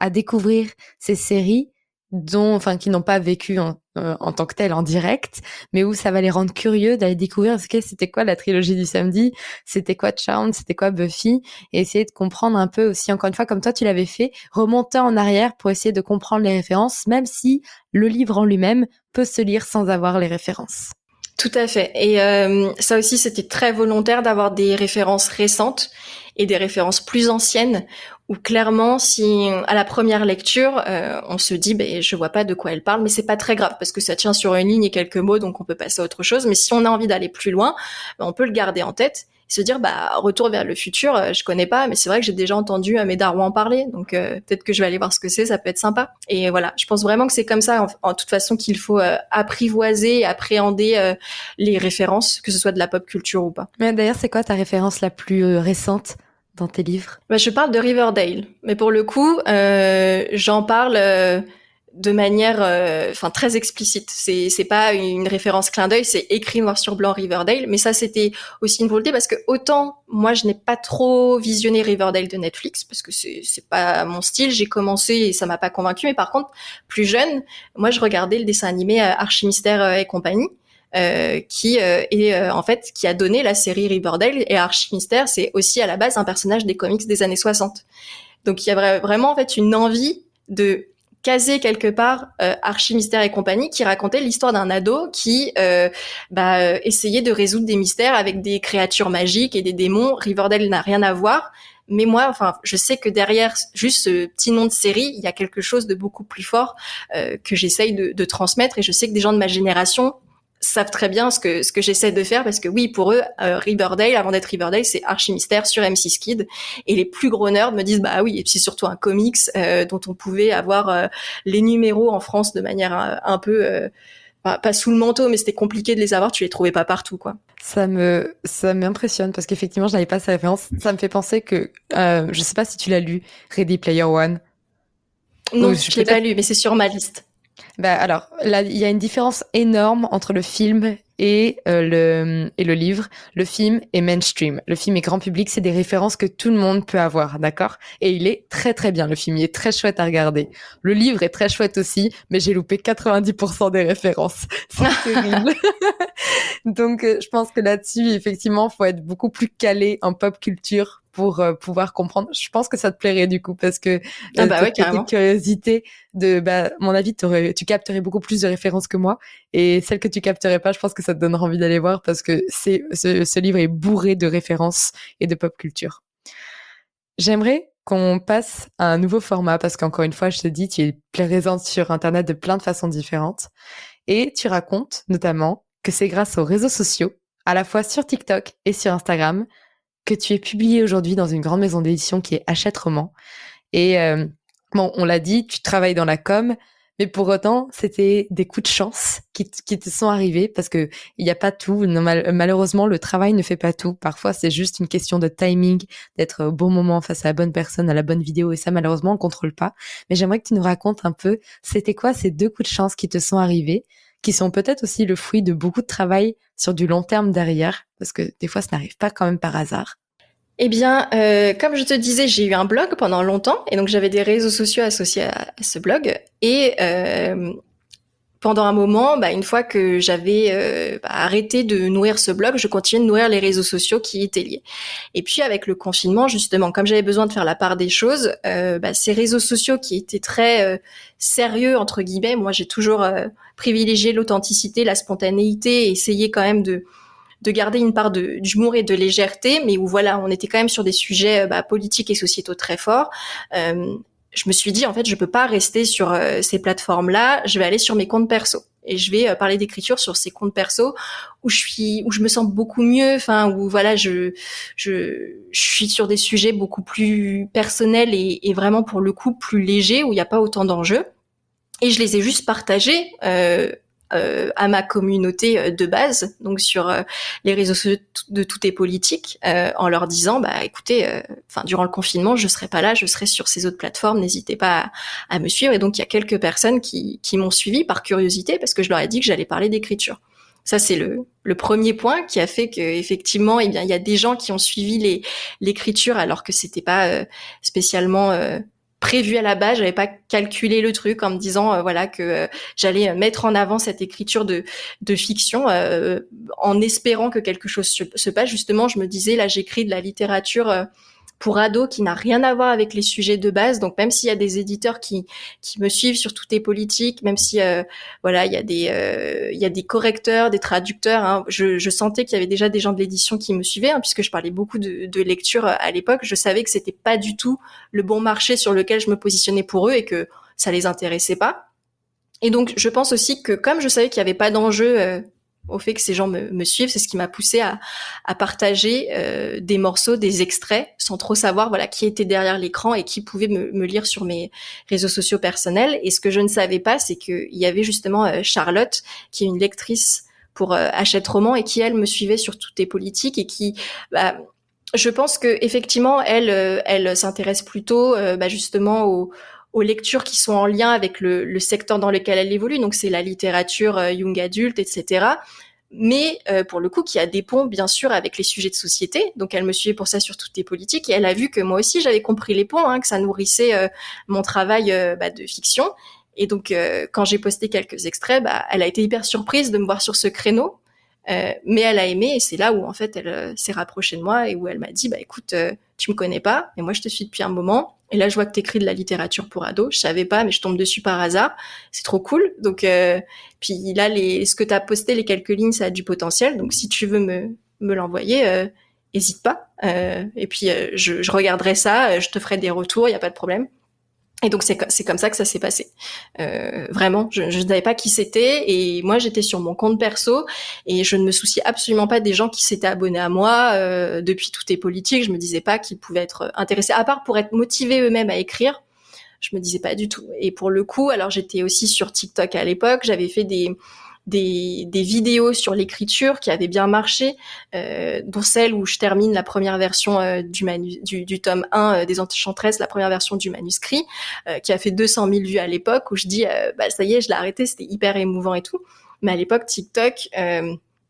à découvrir ces séries dont, enfin, qui n'ont pas vécu en, euh, en tant que tel en direct, mais où ça va les rendre curieux d'aller découvrir ce que c'était quoi la trilogie du samedi, c'était quoi Charmed, c'était quoi Buffy, et essayer de comprendre un peu aussi, encore une fois, comme toi tu l'avais fait, remonter en arrière pour essayer de comprendre les références, même si le livre en lui-même peut se lire sans avoir les références. Tout à fait. Et euh, ça aussi, c'était très volontaire d'avoir des références récentes et des références plus anciennes où clairement, si à la première lecture, euh, on se dit, ben, je vois pas de quoi elle parle, mais c'est pas très grave parce que ça tient sur une ligne et quelques mots, donc on peut passer à autre chose. Mais si on a envie d'aller plus loin, ben, on peut le garder en tête se dire bah retour vers le futur euh, je connais pas mais c'est vrai que j'ai déjà entendu mes darons en parler donc euh, peut-être que je vais aller voir ce que c'est ça peut être sympa. Et voilà je pense vraiment que c'est comme ça en, toute façon qu'il faut apprivoiser et appréhender les références que ce soit de la pop culture ou pas. Mais d'ailleurs c'est quoi ta référence la plus récente dans tes livres? Bah, Je parle de Riverdale, mais pour le coup, euh, j'en parle euh, de manière, euh, enfin très explicite. C'est c'est pas une référence clin d'œil, c'est écrit noir sur blanc Riverdale. Mais ça, c'était aussi une volonté parce que autant moi, je n'ai pas trop visionné Riverdale de Netflix parce que c'est c'est pas mon style. J'ai commencé et ça m'a pas convaincu. Mais par contre, plus jeune, moi, je regardais le dessin animé Archimystère et compagnie. Euh, qui euh, est euh, en fait qui a donné la série Riverdale et Archimystère, c'est aussi à la base un personnage des comics des années 60. Donc il y a vraiment en fait une envie de caser quelque part euh, Archimystère et compagnie qui racontait l'histoire d'un ado qui bah, essayait de résoudre des mystères avec des créatures magiques et des démons. Riverdale n'a rien à voir. Mais moi, enfin, je sais que derrière juste ce petit nom de série, il y a quelque chose de beaucoup plus fort que j'essaye de, de, transmettre. Et je sais que des gens de ma génération savent très bien ce que ce que j'essaie de faire parce que oui pour eux euh, Riverdale avant d'être Riverdale c'est Archimystère sur M6 Kid. Et les plus gros nerds me disent bah oui et puis surtout un comics euh, dont on pouvait avoir euh, les numéros en France de manière un, peu pas, sous le manteau mais c'était compliqué de les avoir tu les trouvais pas partout quoi. Ça me ça m'impressionne parce qu'effectivement je n'avais pas sa référence. Ça me fait penser que je sais pas si tu l'as lu Ready Player One. Non je l'ai pas lu mais c'est sur ma liste bah alors, là, il y a une différence énorme entre le film et euh, le et le livre. Le film est mainstream. Le film est grand public. C'est des références que tout le monde peut avoir, d'accord? Et il est très très bien. Le film, il est très chouette à regarder. Le livre est très chouette aussi, mais j'ai loupé 90% des références. C'est terrible. Donc, euh, je pense que là-dessus, effectivement, faut être beaucoup plus calé en pop culture pour euh, pouvoir comprendre. Je pense que ça te plairait du coup parce que ah euh, bah ouais, curiosité de bah mon avis tu capterais beaucoup plus de références que moi et celles que tu capterais pas, je pense que ça te donnera envie d'aller voir parce que c'est ce, ce livre est bourré de références et de pop culture. J'aimerais qu'on passe à un nouveau format parce qu'encore une fois, je te dis, tu es présente sur Internet de plein de façons différentes et tu racontes notamment que c'est grâce aux réseaux sociaux, à la fois sur TikTok et sur Instagram, que tu es publié aujourd'hui dans une grande maison d'édition qui est Hachette Roman. Et euh, bon, on l'a dit, tu travailles dans la com, Mais pour autant, c'était des coups de chance qui, te sont arrivés parce que il n'y a pas tout. malheureusement, le travail ne fait pas tout. Parfois, c'est juste une question de timing, d'être au bon moment face à la bonne personne, à la bonne vidéo. Et ça, malheureusement, on contrôle pas. Mais j'aimerais que tu nous racontes un peu, c'était quoi ces deux coups de chance qui te sont arrivés, qui sont peut-être aussi le fruit de beaucoup de travail sur du long terme derrière, parce que des fois, ça n'arrive pas quand même par hasard. Eh bien, euh, comme je te disais, j'ai eu un blog pendant longtemps, et donc j'avais des réseaux sociaux associés à, ce blog. Et euh, pendant un moment, bah, une fois que j'avais euh, bah, arrêté de nourrir ce blog, je continuais de nourrir les réseaux sociaux qui étaient liés. Et puis avec le confinement, justement, comme j'avais besoin de faire la part des choses, bah, ces réseaux sociaux qui étaient très sérieux entre guillemets, moi j'ai toujours privilégié l'authenticité, la spontanéité, essayé quand même de de garder une part d'humour et de légèreté, mais où voilà, on était quand même sur des sujets euh, bah, politiques et sociétaux très forts. Euh, je me suis dit en fait, je peux pas rester sur euh, ces plateformes-là. Je vais aller sur mes comptes perso et je vais parler d'écriture sur ces comptes perso où je suis, où je me sens beaucoup mieux. Enfin, où voilà, je je, je suis sur des sujets beaucoup plus personnels et, et vraiment pour le coup plus légers où il n'y a pas autant d'enjeux. Et je les ai juste partagés euh, euh, à ma communauté euh, de base, donc sur euh, les réseaux sociaux de toutes les politiques, en leur disant, bah écoutez, enfin durant le confinement, je serai pas là, je serai sur ces autres plateformes, n'hésitez pas à, me suivre. Et donc il y a quelques personnes qui, qui m'ont suivi par curiosité parce que je leur ai dit que j'allais parler d'écriture. Ça, c'est le, le premier point qui a fait que effectivement, eh bien, il y a des gens qui ont suivi l'écriture alors que c'était pas spécialement prévu à la base, j'avais pas calculé le truc en me disant euh, voilà que euh, j'allais mettre en avant cette écriture de de fiction euh, en espérant que quelque chose se, passe. Justement, je me disais là j'écris de la littérature pour ados qui n'a rien à voir avec les sujets de base. Donc même s'il y a des éditeurs qui qui me suivent sur toutes les politiques, même si euh, voilà il y a des euh, il y a des correcteurs, des traducteurs, hein, je, je, sentais qu'il y avait déjà des gens de l'édition qui me suivaient hein, puisque je parlais beaucoup de, de lecture euh, à l'époque. Je savais que c'était pas du tout le bon marché sur lequel je me positionnais pour eux et que ça les intéressait pas. Et donc, je pense aussi que comme je savais qu'il n'y avait pas d'enjeu au fait que ces gens me, me suivent, c'est ce qui m'a poussé à, à partager euh, des morceaux, des extraits, sans trop savoir voilà qui était derrière l'écran et qui pouvait me, me, lire sur mes réseaux sociaux personnels. Et ce que je ne savais pas, c'est qu'il y avait justement euh, Charlotte, qui est une lectrice pour euh, Hachette Roman et qui elle me suivait sur toutes les politiques et qui bah, je pense que effectivement elle euh, elle s'intéresse plutôt euh, bah, justement aux aux lectures qui sont en lien avec le, secteur dans lequel elle évolue. Donc c'est la littérature euh, young adulte, etc. Mais euh, pour le coup, qui a des ponts bien sûr avec les sujets de société. Donc elle me suivait pour ça sur toutes les politiques et elle a vu que moi aussi j'avais compris les ponts, hein, que ça nourrissait euh, mon travail bah, de fiction. Et donc quand j'ai posté quelques extraits, bah, elle a été hyper surprise de me voir sur ce créneau. mais elle a aimé et c'est là où en fait elle s'est rapprochée de moi et où elle m'a dit bah écoute tu me connais pas mais moi je te suis depuis un moment et là, je vois que tu écris de la littérature pour ados. Je savais pas, mais je tombe dessus par hasard. C'est trop cool. Donc, euh, puis là, les, ce que tu as posté, les quelques lignes, ça a du potentiel. Donc, si tu veux me, me l'envoyer, euh, hésite pas. Euh, et puis, euh, je, je, regarderai ça. Je te ferai des retours. Il y a pas de problème. Et donc c'est comme ça que ça s'est passé. Euh, vraiment, je, ne savais pas qui c'était et moi j'étais sur mon compte perso et je ne me souciais absolument pas des gens qui s'étaient abonnés à moi euh, depuis toutes les politiques. Je me disais pas qu'ils pouvaient être intéressés, à part pour être motivés eux-mêmes à écrire. Je me disais pas du tout. Et pour le coup, alors j'étais aussi sur TikTok à l'époque. J'avais fait des des, des vidéos sur l'écriture qui avaient bien marché, euh, dont celle où je termine la première version euh, du, du, du, tome 1 euh, des Enchantresses, la première version du manuscrit, euh, qui a fait 200 000 vues à l'époque, où je dis, bah ça y est, je l'ai arrêté, c'était hyper émouvant et tout. Mais à l'époque, TikTok,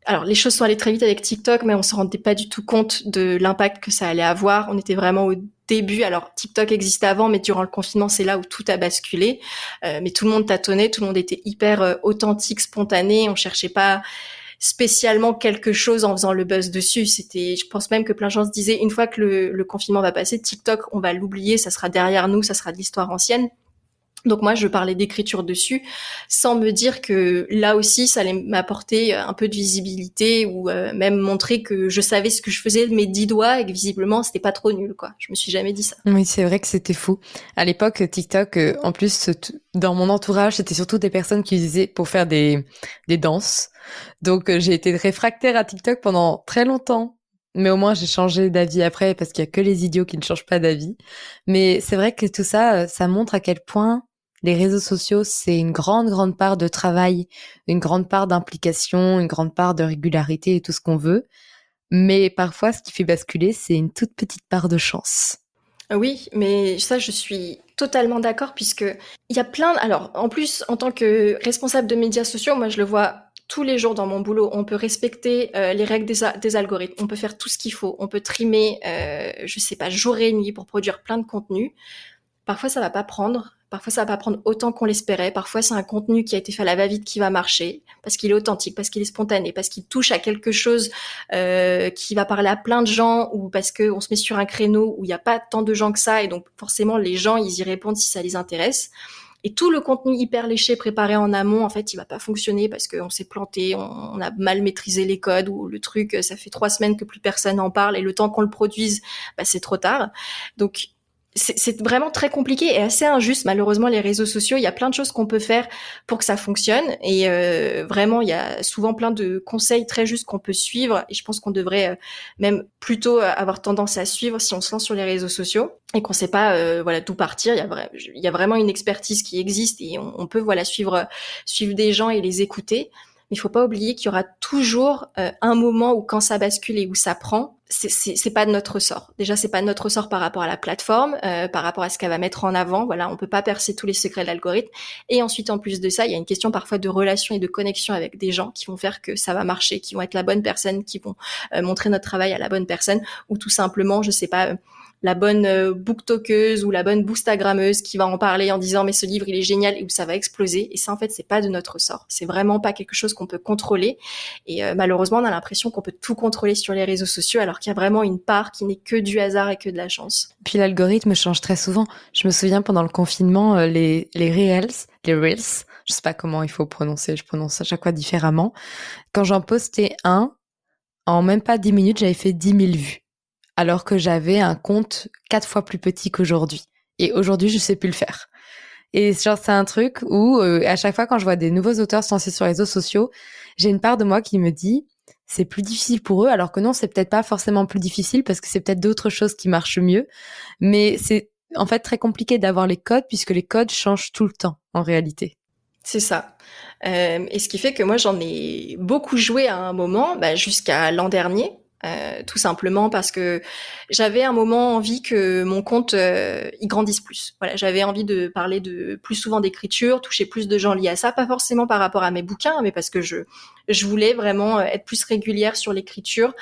alors les choses sont allées très vite avec TikTok, mais on se rendait pas du tout compte de l'impact que ça allait avoir. On était vraiment au début. Alors TikTok existait avant, mais durant le confinement, c'est là où tout a basculé. Euh, mais tout le monde tâtonnait, tout le monde était hyper euh, authentique, spontané. On cherchait pas spécialement quelque chose en faisant le buzz dessus. C'était, je pense même que plein de gens se disaient, une fois que le, le confinement va passer, TikTok, on va l'oublier, ça sera derrière nous, ça sera de l'histoire ancienne. Donc moi, je parlais d'écriture dessus, sans me dire que là aussi, ça allait m'apporter un peu de visibilité ou euh, même montrer que je savais ce que je faisais de mes dix doigts et que visiblement, c'était pas trop nul, quoi. Je me suis jamais dit ça. Oui, c'est vrai que c'était fou. À l'époque, TikTok, euh, en plus, dans mon entourage, c'était surtout des personnes qui utilisaient pour faire des, des danses. Donc, euh, j'ai été réfractaire à TikTok pendant très longtemps. Mais au moins, j'ai changé d'avis après parce qu'il y a que les idiots qui ne changent pas d'avis. Mais c'est vrai que tout ça, ça montre à quel point les réseaux sociaux, c'est une grande, grande part de travail, une grande part d'implication, une grande part de régularité et tout ce qu'on veut. Mais parfois, ce qui fait basculer, c'est une toute petite part de chance. Oui, mais ça, je suis totalement d'accord puisque il y a plein. Alors, en plus, en tant que responsable de médias sociaux, moi, je le vois tous les jours dans mon boulot. On peut respecter euh, les règles des, algorithmes. On peut faire tout ce qu'il faut. On peut trimer, euh, je sais pas, jour et nuit pour produire plein de contenu. Parfois, ça va pas prendre. Parfois, ça va pas prendre autant qu'on l'espérait. Parfois, c'est un contenu qui a été fait à la va-vite qui va marcher parce qu'il est authentique, parce qu'il est spontané, parce qu'il touche à quelque chose euh, qui va parler à plein de gens ou parce qu'on se met sur un créneau où il n'y a pas tant de gens que ça et donc forcément les gens ils y répondent si ça les intéresse. Et tout le contenu hyper léché préparé en amont, en fait, il va pas fonctionner parce qu'on s'est planté, on, a mal maîtrisé les codes ou le truc, ça fait trois semaines que plus personne en parle et le temps qu'on le produise, bah, c'est trop tard. Donc c'est vraiment très compliqué et assez injuste. Malheureusement, les réseaux sociaux, il y a plein de choses qu'on peut faire pour que ça fonctionne. Et euh, vraiment, il y a souvent plein de conseils très justes qu'on peut suivre. Et je pense qu'on devrait euh, même plutôt euh, avoir tendance à suivre si on se lance sur les réseaux sociaux et qu'on sait pas voilà d'où partir. Il y, a il y a vraiment une expertise qui existe et on, on peut voilà suivre suivre des gens et les écouter mais il faut pas oublier qu'il y aura toujours euh, un moment où quand ça bascule et où ça prend, c'est pas de notre sort. Déjà, c'est pas de notre sort par rapport à la plateforme, euh, par rapport à ce qu'elle va mettre en avant. Voilà, on peut pas percer tous les secrets de l'algorithme. Et ensuite, en plus de ça, il y a une question parfois de relation et de connexion avec des gens qui vont faire que ça va marcher, qui vont être la bonne personne, qui vont euh, montrer notre travail à la bonne personne, ou tout simplement, je sais pas la bonne euh, booktokeuse ou la bonne boostagrammeuse qui va en parler en disant mais ce livre il est génial et où ça va exploser. Et ça en fait c'est pas de notre sort. C'est vraiment pas quelque chose qu'on peut contrôler. Et euh, malheureusement on a l'impression qu'on peut tout contrôler sur les réseaux sociaux alors qu'il y a vraiment une part qui n'est que du hasard et que de la chance. Puis l'algorithme change très souvent. Je me souviens pendant le confinement euh, les les reels les reels je sais pas comment il faut prononcer je prononce à chaque fois différemment. Quand j'en postais un en même pas dix minutes j'avais fait dix mille vues alors que j'avais un compte quatre fois plus petit qu'aujourd'hui. Et aujourd'hui, je sais plus le faire. Et genre, c'est un truc où, euh, à chaque fois quand je vois des nouveaux auteurs se lancer sur les réseaux sociaux, j'ai une part de moi qui me dit, c'est plus difficile pour eux, alors que non, c'est peut-être pas forcément plus difficile parce que c'est peut-être d'autres choses qui marchent mieux. Mais c'est en fait très compliqué d'avoir les codes puisque les codes changent tout le temps, en réalité. C'est ça. Euh, et ce qui fait que moi, j'en ai beaucoup joué à un moment, bah, jusqu'à l'an dernier, euh, tout simplement parce que j'avais un moment envie que mon compte euh, y grandisse plus. Voilà, j'avais envie de parler de plus souvent d'écriture, toucher plus de gens liés à ça, pas forcément par rapport à mes bouquins, mais parce que je je voulais vraiment euh, être plus régulière sur l'écriture,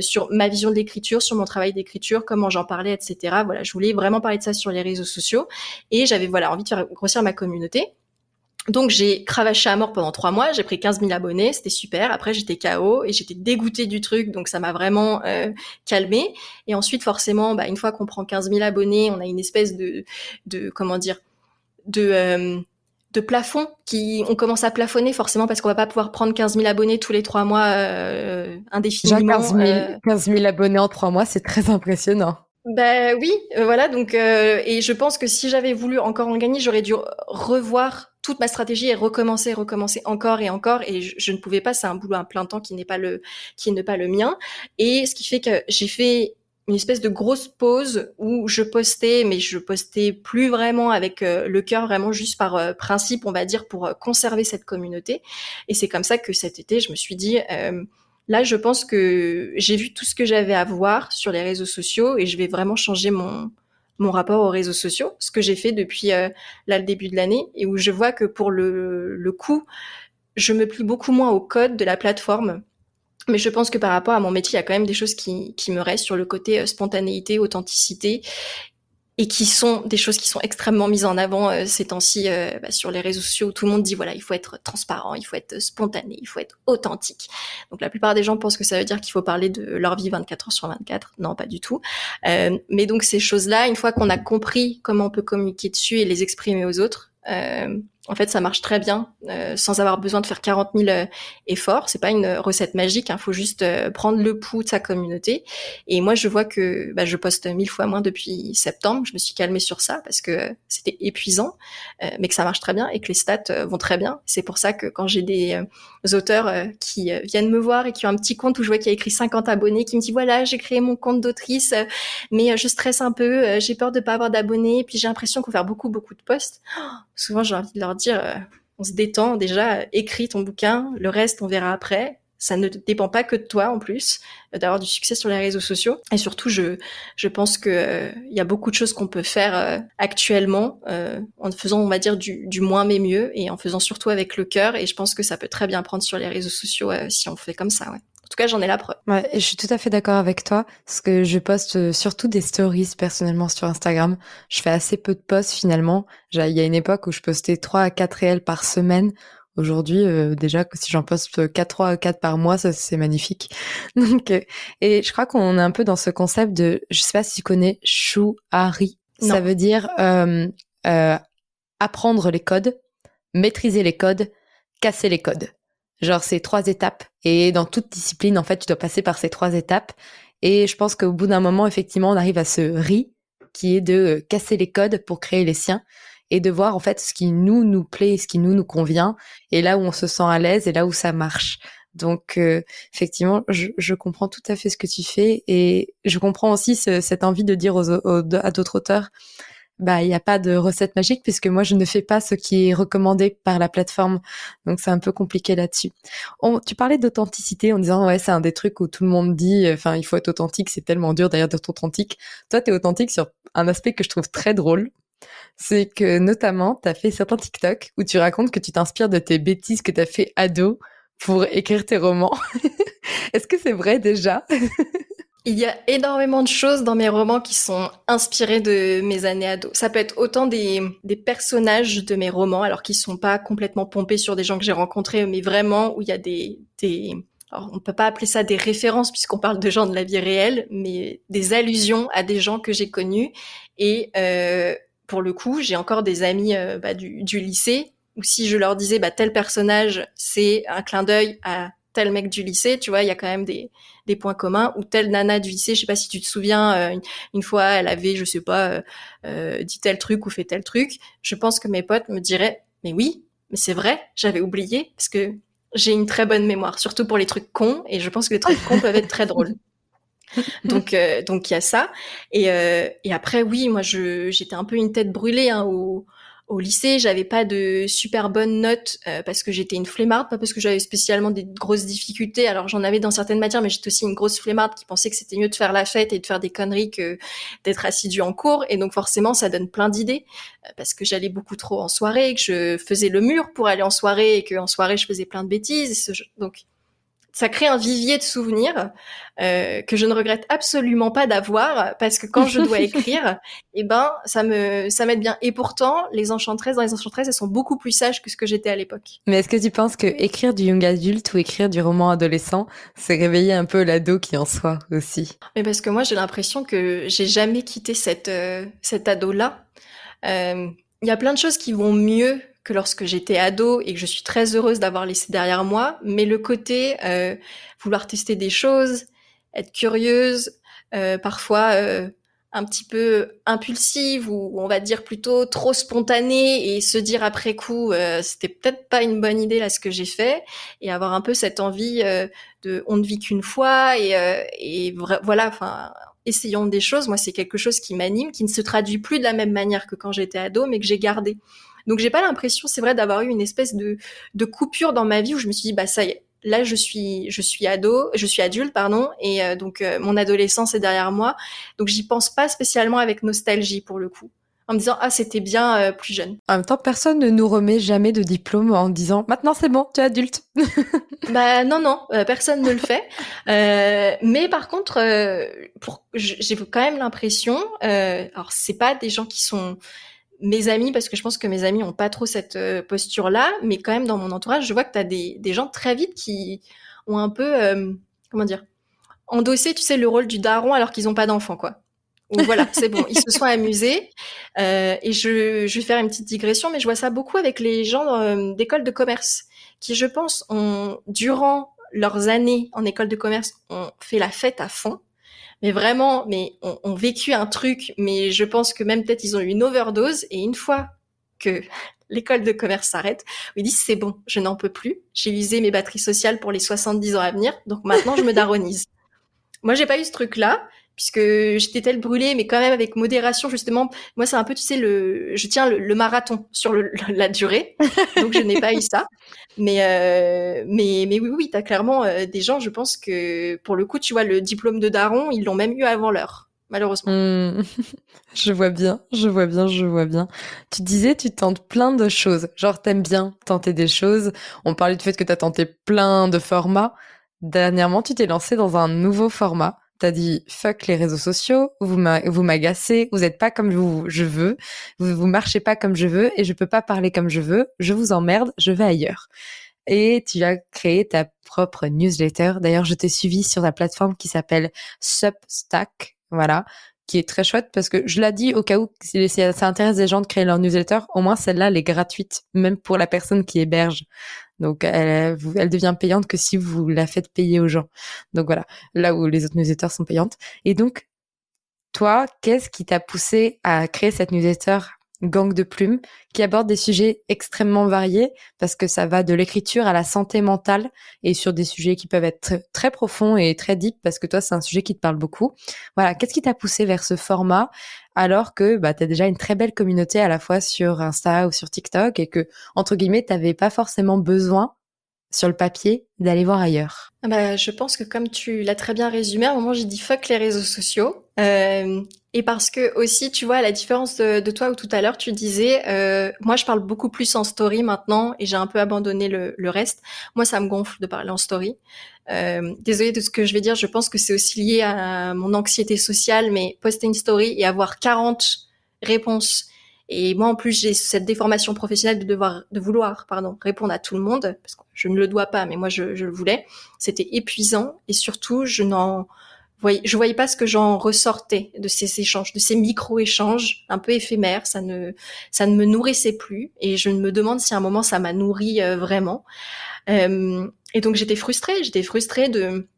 sur ma vision de l'écriture, sur mon travail d'écriture, comment j'en parlais, etc. Voilà, je voulais vraiment parler de ça sur les réseaux sociaux et j'avais voilà envie de faire grossir ma communauté. Donc j'ai cravaché à mort pendant trois mois, j'ai pris 15 000 abonnés, c'était super. Après j'étais KO et j'étais dégoûtée du truc, donc ça m'a vraiment euh, calmée. Et ensuite forcément, bah, une fois qu'on prend 15 000 abonnés, on a une espèce de, de comment dire, de euh, de plafond qui on commence à plafonner forcément parce qu'on va pas pouvoir prendre 15 000 abonnés tous les trois mois euh, indéfiniment. 15 000, 15 000 abonnés en trois mois, c'est très impressionnant. Ben oui, euh, voilà. Donc, euh, et je pense que si j'avais voulu encore en gagner, j'aurais dû revoir toute ma stratégie et recommencer, recommencer encore et encore. Et je, ne pouvais pas. C'est un boulot à plein temps qui n'est pas le, qui n'est pas le mien. Et ce qui fait que j'ai fait une espèce de grosse pause où je postais, mais je postais plus vraiment avec euh, le cœur, vraiment juste par principe, on va dire, pour conserver cette communauté. Et c'est comme ça que cet été, je me suis dit. Là, je pense que j'ai vu tout ce que j'avais à voir sur les réseaux sociaux et je vais vraiment changer mon, mon rapport aux réseaux sociaux, ce que j'ai fait depuis euh, le début de l'année et où je vois que pour le, le coup, je me plie beaucoup moins au code de la plateforme. Mais je pense que par rapport à mon métier, il y a quand même des choses qui, qui me restent sur le côté euh, spontanéité, authenticité et qui sont des choses qui sont extrêmement mises en avant euh, ces temps-ci euh, bah, sur les réseaux sociaux où tout le monde dit voilà il faut être transparent, il faut être spontané, il faut être authentique. Donc la plupart des gens pensent que ça veut dire qu'il faut parler de leur vie 24 heures sur 24. Non, pas du tout. Euh, mais donc ces choses-là, une fois qu'on a compris comment on peut communiquer dessus et les exprimer aux autres, en fait, ça marche très bien euh, sans avoir besoin de faire 40 000 euh, efforts. C'est pas une recette magique. Il hein. faut juste euh, prendre le pouls de sa communauté. Et moi, je vois que bah, je poste mille fois moins depuis septembre. Je me suis calmée sur ça parce que c'était épuisant, mais que ça marche très bien et que les stats vont très bien. C'est pour ça que quand j'ai des auteurs qui viennent me voir et qui ont un petit compte où je vois qu'il y a écrit 50 abonnés, qui me disent voilà, j'ai créé mon compte d'autrice, mais je stresse un peu, j'ai peur de pas avoir d'abonnés, puis j'ai l'impression qu'on faire beaucoup beaucoup de posts. Oh, souvent, j'ai envie de leur dire, euh, on se détend déjà, écris ton bouquin, le reste on verra après. Ça ne dépend pas que de toi en plus euh, d'avoir du succès sur les réseaux sociaux. Et surtout, je je pense que euh, il y a beaucoup de choses qu'on peut faire actuellement en faisant, on va dire, du, du moins mais mieux et en faisant surtout avec le cœur. Et je pense que ça peut très bien prendre sur les réseaux sociaux si on fait comme ça. Ouais. En tout cas, j'en ai la preuve. Ouais, je suis tout à fait d'accord avec toi, parce que je poste euh, surtout des stories personnellement sur Instagram. Je fais assez peu de posts finalement. Il y a une époque où je postais 3 à 4 réels par semaine. Aujourd'hui, euh, déjà, si j'en poste 4, 3 à 4 par mois, ça c'est magnifique. Donc, euh, et je crois qu'on est un peu dans ce concept de, je sais pas si tu connais Shuari. Ça veut dire euh, apprendre les codes, maîtriser les codes, casser les codes. Genre, c'est trois étapes. Et dans toute discipline, en fait, tu dois passer par ces trois étapes. Et je pense qu'au bout d'un moment, effectivement, on arrive à ce riz qui est de euh, casser les codes pour créer les siens et de voir en fait ce qui nous nous plaît, ce qui nous nous convient, et là où on se sent à l'aise et là où ça marche. Donc euh, effectivement, je, comprends tout à fait ce que tu fais et je comprends aussi cette envie de dire à d'autres auteurs, bah il n'y a pas de recette magique puisque moi je ne fais pas ce qui est recommandé par la plateforme donc c'est un peu compliqué là-dessus. tu parlais d'authenticité en disant ouais c'est un des trucs où tout le monde dit enfin il faut être authentique c'est tellement dur d'ailleurs d'être authentique. Toi tu es authentique sur un aspect que je trouve très drôle c'est que notamment tu as fait certains TikTok où tu racontes que tu t'inspires de tes bêtises que tu as fait ado pour écrire tes romans. Est-ce que c'est vrai déjà? Il y a énormément de choses dans mes romans qui sont inspirées de mes années ados. Ça peut être autant des, des personnages de mes romans, alors qu'ils sont pas complètement pompés sur des gens que j'ai rencontrés, mais vraiment où il y a des, des alors on peut pas appeler ça des références puisqu'on parle de gens de la vie réelle, mais des allusions à des gens que j'ai connus. Et euh, pour le coup, j'ai encore des amis euh, bah, du, du, lycée où si je leur disais bah, tel personnage, c'est un clin d'œil à tel mec du lycée, tu vois, il y a quand même des, des points communs. Ou telle nana du lycée, je sais pas si tu te souviens, euh, une, fois, elle avait, je sais pas, euh, euh, dit tel truc ou fait tel truc. Je pense que mes potes me diraient, mais oui, mais c'est vrai, j'avais oublié parce que j'ai une très bonne mémoire, surtout pour les trucs cons, et je pense que les trucs cons peuvent être très drôles. donc donc il y a ça et, et après oui moi je j'étais un peu une tête brûlée hein, au, au lycée, j'avais pas de super bonnes notes euh, parce que j'étais une flemmarde, pas parce que j'avais spécialement des grosses difficultés. Alors j'en avais dans certaines matières, mais j'étais aussi une grosse flemmarde qui pensait que c'était mieux de faire la fête et de faire des conneries que d'être assidu en cours. Et donc forcément, ça donne plein d'idées euh, parce que j'allais beaucoup trop en soirée, que je faisais le mur pour aller en soirée et que en soirée je faisais plein de bêtises. Donc ça crée un vivier de souvenirs euh, que je ne regrette absolument pas d'avoir parce que quand je dois écrire, eh ben ça me ça m'aide bien. Et pourtant, les enchantresses dans les enchantresses, elles sont beaucoup plus sages que ce que j'étais à l'époque. Mais est-ce que tu penses que écrire du young adulte ou écrire du roman adolescent, c'est réveiller un peu l'ado qui en soit aussi? Mais parce que moi, j'ai l'impression que j'ai jamais quitté cette euh, cet ado là. Euh, il y a plein de choses qui vont mieux que lorsque j'étais ado et que je suis très heureuse d'avoir laissé derrière moi. Mais le côté euh, vouloir tester des choses, être curieuse, euh, parfois euh, un petit peu impulsive ou on va dire plutôt trop spontanée et se dire après coup euh, c'était peut-être pas une bonne idée là ce que j'ai fait et avoir un peu cette envie euh, de on ne vit qu'une fois et, euh, et voilà enfin essayons des choses moi c'est quelque chose qui m'anime qui ne se traduit plus de la même manière que quand j'étais ado mais que j'ai gardé donc j'ai pas l'impression, c'est vrai, d'avoir eu une espèce de, de coupure dans ma vie où je me suis dit bah ça y est, là je suis je suis ado, je suis adulte pardon, et euh, donc euh, mon adolescence est derrière moi. Donc j'y pense pas spécialement avec nostalgie pour le coup. En me disant ah c'était bien euh, plus jeune. En même temps personne ne nous remet jamais de diplôme en disant maintenant c'est bon tu es adulte. bah non non personne ne le fait. mais par contre pour j'ai quand même l'impression alors c'est pas des gens qui sont mes amis, parce que je pense que mes amis ont pas trop cette euh, posture-là, mais quand même dans mon entourage, je vois que tu as des, des, gens très vite qui ont un peu, euh, comment dire, endossé, tu sais, le rôle du daron alors qu'ils ont pas d'enfants, quoi. voilà, c'est bon, ils se sont amusés. Euh, et je, je, vais faire une petite digression, mais je vois ça beaucoup avec les gens euh, d'école de commerce, qui, je pense, ont, durant leurs années en école de commerce, ont fait la fête à fond. Mais vraiment, mais ont, vécu un truc, mais je pense que même peut-être ils ont eu une overdose. Et une fois que l'école de commerce s'arrête, ils disent c'est bon, je n'en peux plus. J'ai usé mes batteries sociales pour les 70 ans à venir, donc maintenant je me daronise. Moi, j'ai pas eu ce truc-là puisque j'étais telle brûlée, mais quand même avec modération justement. Moi, c'est un peu, tu sais, le, je tiens le, marathon sur la durée, donc je n'ai pas eu ça. Mais euh, mais mais oui, oui, t'as clairement euh, des gens. Je pense que pour le coup, tu vois, le diplôme de daron, ils l'ont même eu avant l'heure. Malheureusement. Hmm. je vois bien, je vois bien, je vois bien. Tu disais, tu tentes plein de choses. Genre, t'aimes bien tenter des choses. On parlait du fait que t'as tenté plein de formats. Dernièrement, tu t'es lancé dans un nouveau format T'as dit fuck les réseaux sociaux, vous m'agacez, vous êtes pas comme vous, je veux, vous, vous marchez pas comme je veux et je peux pas parler comme je veux, je vous emmerde, je vais ailleurs. Et tu as créé ta propre newsletter. D'ailleurs, je t'ai suivi sur la plateforme qui s'appelle Substack, voilà, qui est très chouette parce que je l'ai dit au cas où ça intéresse des gens de créer leur newsletter, au moins celle-là, elle est gratuite, même pour la personne qui héberge. Donc elle, devient payante que si vous la faites payer aux gens. Donc voilà, là où les autres newsletters sont payantes. Et donc, toi, qu'est-ce qui t'a poussé à créer cette newsletter Gang de plumes, qui aborde des sujets extrêmement variés, parce que ça va de l'écriture à la santé mentale, et sur des sujets qui peuvent être très, profonds et très deep, parce que toi, c'est un sujet qui te parle beaucoup. Voilà, qu'est-ce qui t'a poussé vers ce format, alors que bah, tu as déjà une très belle communauté à la fois sur Insta ou sur TikTok, et que, entre guillemets, tu pas forcément besoin sur le papier d'aller voir ailleurs? Ah bah, Je pense que comme tu l'as très bien résumé, à un moment j'ai dit fuck les réseaux sociaux. Euh, et parce que aussi, tu vois, à la différence de, toi où tout à l'heure tu disais, euh, moi je parle beaucoup plus en story maintenant et j'ai un peu abandonné le, reste. Moi ça me gonfle de parler en story. Euh, désolée de ce que je vais dire, je pense que c'est aussi lié à mon anxiété sociale, mais poster une story et avoir 40 réponses et moi, en plus, j'ai cette déformation professionnelle de devoir, de vouloir, pardon, répondre à tout le monde, parce que je ne le dois pas, mais moi, je, je le voulais. C'était épuisant, et surtout, je n'en voyais, je voyais pas ce que j'en ressortais de ces échanges, de ces micro-échanges un peu éphémères. Ça ne, ça ne me nourrissait plus, et je me demande si à un moment ça m'a nourri euh, vraiment. Euh, et donc, j'étais frustrée. J'étais frustrée de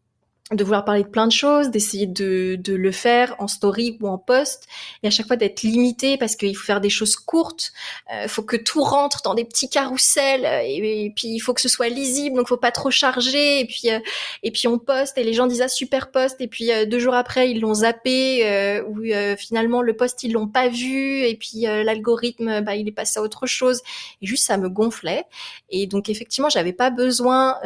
de vouloir parler de plein de choses, d'essayer de, de, le faire en story ou en post, et à chaque fois d'être limité parce qu'il faut faire des choses courtes, il euh, faut que tout rentre dans des petits carousels, euh, et, puis il faut que ce soit lisible, donc faut pas trop charger, et puis euh, et puis on poste et les gens disent ah super post, et puis deux jours après ils l'ont zappé, ou finalement le post ils l'ont pas vu, et puis l'algorithme bah il est passé à autre chose, et juste ça me gonflait, et donc effectivement j'avais pas besoin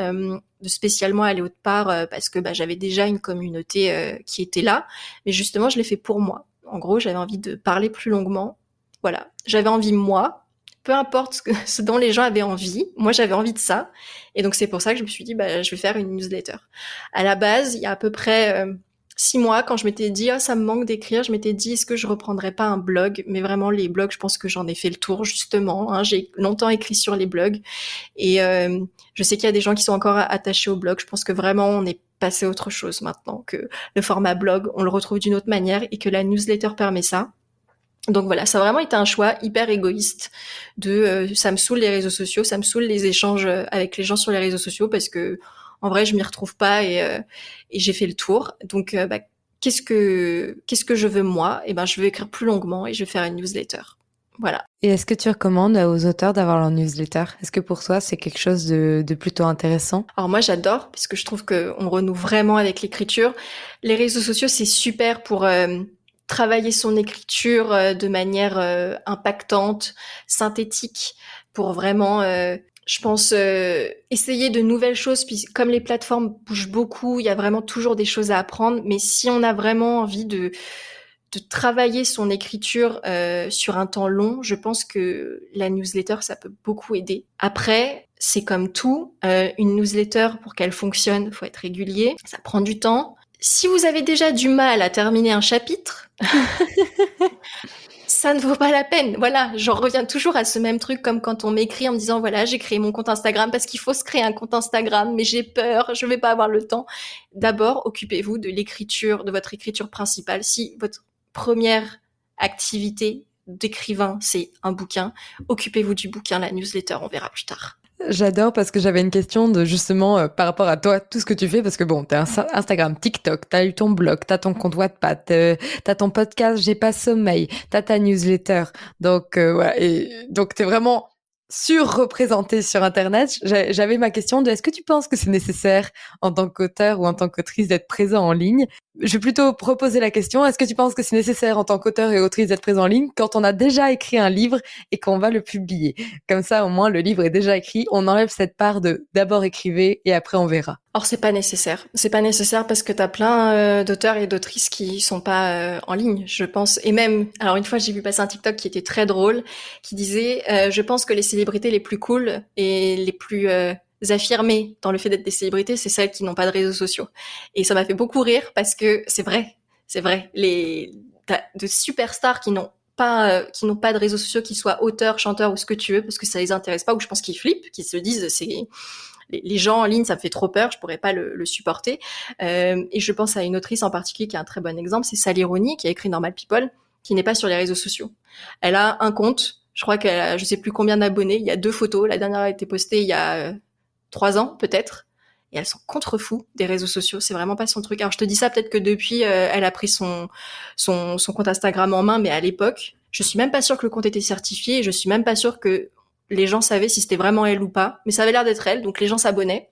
spécialement aller autre part euh, parce que bah, j'avais déjà une communauté euh, qui était là. Mais justement, je l'ai fait pour moi. En gros, j'avais envie de parler plus longuement. Voilà, j'avais envie moi. Peu importe ce, que, ce dont les gens avaient envie, moi j'avais envie de ça. Et donc c'est pour ça que je me suis dit, bah, je vais faire une newsletter. À la base, il y a à peu près euh, six mois, quand je m'étais dit, ah, ça me manque d'écrire, je m'étais dit, est-ce que je reprendrais pas un blog? Mais vraiment, les blogs, je pense que j'en ai fait le tour, justement. Hein. J'ai longtemps écrit sur les blogs. Et euh, je sais qu'il y a des gens qui sont encore attachés au blog. Je pense que vraiment, on est passé à autre chose maintenant, que le format blog, on le retrouve d'une autre manière et que la newsletter permet ça. Donc voilà, ça a vraiment été un choix hyper égoïste de euh, ça me saoule les réseaux sociaux, ça me saoule les échanges avec les gens sur les réseaux sociaux parce que en vrai, je m'y retrouve pas et, euh, et j'ai fait le tour. Donc, euh, bah, qu'est-ce que qu'est-ce que je veux moi? Et eh ben, je veux écrire plus longuement et je vais faire une newsletter. Voilà. Et est-ce que tu recommandes aux auteurs d'avoir leur newsletter? Est-ce que pour toi c'est quelque chose de, de plutôt intéressant? Alors moi j'adore puisque je trouve qu'on renoue vraiment avec l'écriture. Les réseaux sociaux c'est super pour euh, travailler son écriture de manière impactante, synthétique, pour vraiment je pense euh, essayer de nouvelles choses. Puis comme les plateformes bougent beaucoup il y a vraiment toujours des choses à apprendre. Mais si on a vraiment envie de de travailler son écriture euh, sur un temps long je pense que la newsletter ça peut beaucoup aider. Après c'est comme tout euh, une newsletter pour qu'elle fonctionne faut être régulier. Ça prend du temps. Si vous avez déjà du mal à terminer un chapitre ça ne vaut pas la peine. Voilà, j'en reviens toujours à ce même truc comme quand on m'écrit en me disant voilà, j'ai créé mon compte Instagram parce qu'il faut se créer un compte Instagram, mais j'ai peur, je vais pas avoir le temps. D'abord, occupez-vous de l'écriture, de votre écriture principale. Si votre première activité d'écrivain, c'est un bouquin. Occupez-vous du bouquin, la newsletter, on verra plus tard. J'adore parce que j'avais une question de justement euh, par rapport à toi, tout ce que tu fais, parce que bon, t'as Instagram, TikTok, t'as eu ton blog, t'as ton compte Wattpad, euh, t'as ton podcast J'ai pas sommeil, t'as ta newsletter, donc euh, voilà, et donc t'es vraiment surreprésenté sur Internet. J'avais ma question de est-ce que tu penses que c'est nécessaire en tant qu'auteur ou en tant qu'autrice d'être présent en ligne? Je vais plutôt proposer la question est-ce que tu penses que c'est nécessaire en tant qu'auteur et autrice d'être présent en ligne quand on a déjà écrit un livre et qu'on va le publier? Comme ça, au moins, le livre est déjà écrit. On enlève cette part de d'abord écrivez et après on verra. Or c'est pas nécessaire. C'est pas nécessaire parce que t'as plein euh, d'auteurs et d'autrices qui sont pas euh, en ligne, je pense. Et même, alors une fois j'ai vu passer un TikTok qui était très drôle, qui disait, euh, je pense que les célébrités les plus cool et les plus affirmées dans le fait d'être des célébrités, c'est celles qui n'ont pas de réseaux sociaux. Et ça m'a fait beaucoup rire parce que c'est vrai, c'est vrai. Les de superstars qui n'ont pas qui n'ont pas de réseaux sociaux, qui soient auteurs, chanteurs ou ce que tu veux, parce que ça les intéresse pas, ou je pense qu'ils flippent, qu'ils se disent c'est les, gens en ligne, ça me fait trop peur, je pourrais pas le, supporter. Euh, et je pense à une autrice en particulier qui est un très bon exemple, c'est Sally Rooney qui a écrit Normal People, qui n'est pas sur les réseaux sociaux. Elle a un compte, je crois qu'elle a je sais plus combien d'abonnés, il y a deux photos, la dernière a été postée il y a euh, trois ans peut-être. Et elle s'en contrefou des réseaux sociaux, c'est vraiment pas son truc. Alors je te dis ça peut-être que depuis euh, elle a pris son, son son compte Instagram en main, mais à l'époque, je suis même pas sûre que le compte était certifié. Je suis même pas sûre que les gens savaient si c'était vraiment elle ou pas, mais ça avait l'air d'être elle, donc les gens s'abonnaient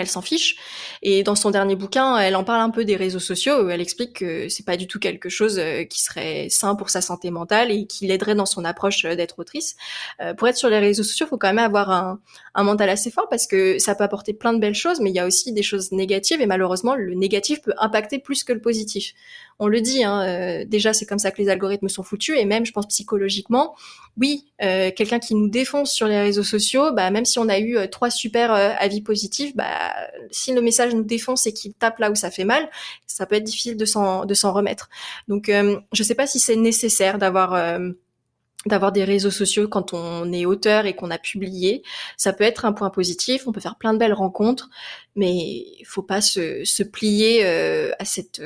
elle s'en fiche. Et dans son dernier bouquin, elle en parle un peu des réseaux sociaux. Elle explique que c'est pas du tout quelque chose euh, qui serait sain pour sa santé mentale et qui l'aiderait dans son approche euh, d'être autrice. Euh, pour être sur les réseaux sociaux, faut quand même avoir un, mental assez fort parce que ça peut apporter plein de belles choses, mais il y a aussi des choses négatives et malheureusement, le négatif peut impacter plus que le positif. On le dit, hein, déjà c'est comme ça que les algorithmes sont foutus et même, je pense psychologiquement, oui, quelqu'un qui nous défonce sur les réseaux sociaux, bah, même si on a eu trois super avis positifs, bah si le message nous défonce et qu'il tape là où ça fait mal, ça peut être difficile de s'en remettre. Donc, euh, je sais pas si c'est nécessaire d'avoir euh, des réseaux sociaux quand on est auteur et qu'on a publié. Ça peut être un point positif, on peut faire plein de belles rencontres, mais il faut pas se, se plier euh, à cette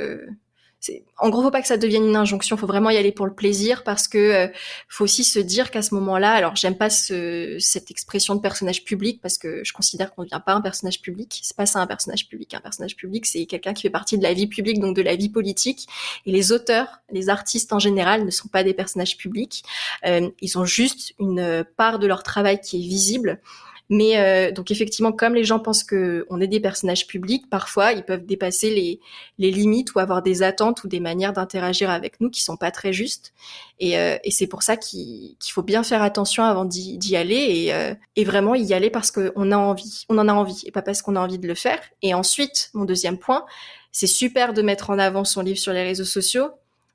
en gros, faut pas que ça devienne une injonction. Faut vraiment y aller pour le plaisir parce que euh, faut aussi se dire qu'à ce moment-là, alors j'aime pas ce, cette expression de personnage public parce que je considère qu'on ne devient pas un personnage public. C'est pas ça un personnage public. Un personnage public, c'est quelqu'un qui fait partie de la vie publique, donc de la vie politique. Et les auteurs, les artistes en général, ne sont pas des personnages publics. Euh, ils ont juste une part de leur travail qui est visible. Mais euh, donc effectivement, comme les gens pensent que on est des personnages publics, parfois ils peuvent dépasser les, les limites ou avoir des attentes ou des manières d'interagir avec nous qui sont pas très justes. Et, euh, et c'est pour ça qu'il faut bien faire attention avant d'y aller et, euh, et, vraiment y aller parce qu'on a envie, on en a envie et pas parce qu'on a envie de le faire. Et ensuite, mon deuxième point, c'est super de mettre en avant son livre sur les réseaux sociaux,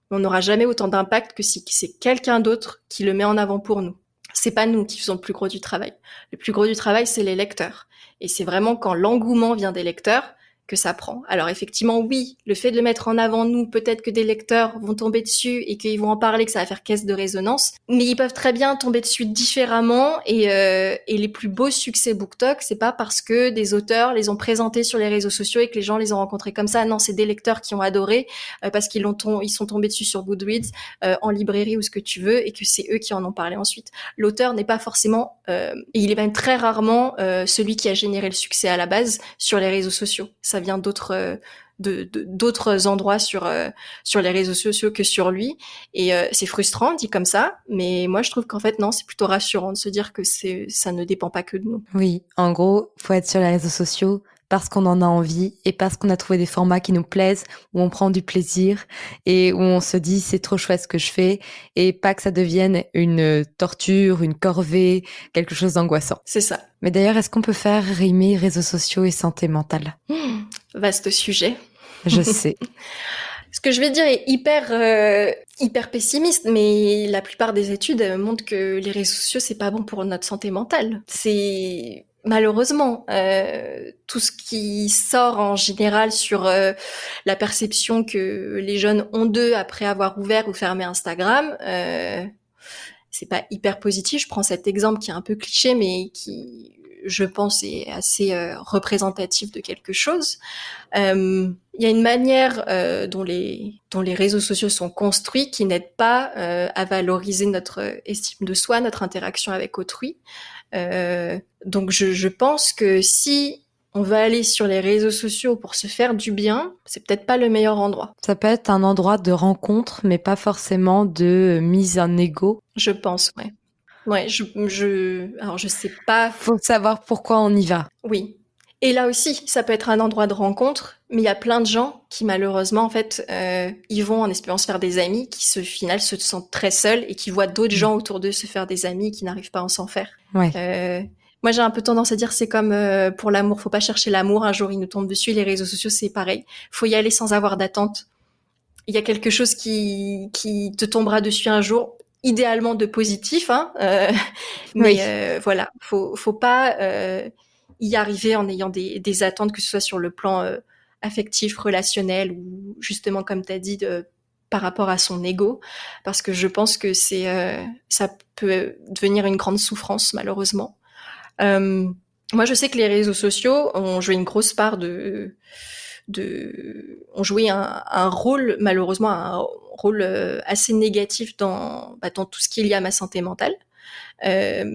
mais on n'aura jamais autant d'impact que si c'est quelqu'un d'autre qui le met en avant pour nous c'est pas nous qui faisons le plus gros du travail. Le plus gros du travail, c'est les lecteurs. Et c'est vraiment quand l'engouement vient des lecteurs que ça prend. Alors effectivement, oui, le fait de le mettre en avant, nous, peut-être que des lecteurs vont tomber dessus et qu'ils vont en parler, que ça va faire caisse de résonance, mais ils peuvent très bien tomber dessus différemment. Et, euh, et les plus beaux succès BookTok, c'est pas parce que des auteurs les ont présentés sur les réseaux sociaux et que les gens les ont rencontrés comme ça. Non, c'est des lecteurs qui ont adoré euh, parce qu'ils l'ont, ils sont tombés dessus sur Goodreads, euh, en librairie ou ce que tu veux, et que c'est eux qui en ont parlé ensuite. L'auteur n'est pas forcément, et il est même très rarement celui qui a généré le succès à la base sur les réseaux sociaux vient d'autres euh, d'autres endroits sur euh, sur les réseaux sociaux que sur lui. Et euh, c'est frustrant dit comme ça mais moi je trouve qu'en fait non c'est plutôt rassurant de se dire que c'est ça ne dépend pas que de nous. Oui en gros faut être sur les réseaux sociaux parce qu'on en a envie et parce qu'on a trouvé des formats qui nous plaisent, où on prend du plaisir et où on se dit c'est trop chouette ce que je fais et pas que ça devienne une torture, une corvée, quelque chose d'angoissant. C'est ça. Mais d'ailleurs, est-ce qu'on peut faire rimer réseaux sociaux et santé mentale? Mmh, Vaste sujet. Je sais. Ce que je vais dire est hyper euh, hyper pessimiste, mais la plupart des études montrent que les réseaux sociaux c'est pas bon pour notre santé mentale. C'est malheureusement, euh, tout ce qui sort en général sur euh, la perception que les jeunes ont d'eux après avoir ouvert ou fermé Instagram, euh, c'est pas hyper positif. Je prends cet exemple qui est un peu cliché, mais qui je pense est assez euh, représentatif de quelque chose. Il y a une manière dont les réseaux sociaux sont construits qui n'aide pas à valoriser notre estime de soi, notre interaction avec autrui. Donc je, je pense que si on va aller sur les réseaux sociaux pour se faire du bien, c'est peut-être pas le meilleur endroit. Ça peut être un endroit de rencontre, mais pas forcément de mise en égo. Je pense, ouais. Ouais, je, je, alors je sais pas. Faut savoir pourquoi on y va. Oui. Et là aussi, ça peut être un endroit de rencontre, mais il y a plein de gens qui malheureusement, en fait, euh, ils vont en espérant se faire des amis, qui se final se sentent très seuls et qui voient d'autres mm. gens autour d'eux se faire des amis qui n'arrivent pas à s'en faire. Ouais. Euh, moi, j'ai un peu tendance à dire c'est comme euh, pour l'amour, faut pas chercher l'amour. Un jour, il nous tombe dessus. Les réseaux sociaux, c'est pareil. Faut y aller sans avoir d'attente. Il y a quelque chose qui qui te tombera dessus un jour, idéalement de positif, hein. Euh, mais euh, voilà, faut faut pas y arriver en ayant des, attentes, que ce soit sur le plan affectif, relationnel ou justement comme tu as dit par rapport à son ego. Parce que je pense que c'est ça peut devenir une grande souffrance malheureusement. Euh, moi, je sais que les réseaux sociaux ont joué une grosse part de, ont joué un, rôle, malheureusement, un rôle euh, assez négatif dans, bah, dans tout ce qui est lié à ma santé mentale, euh,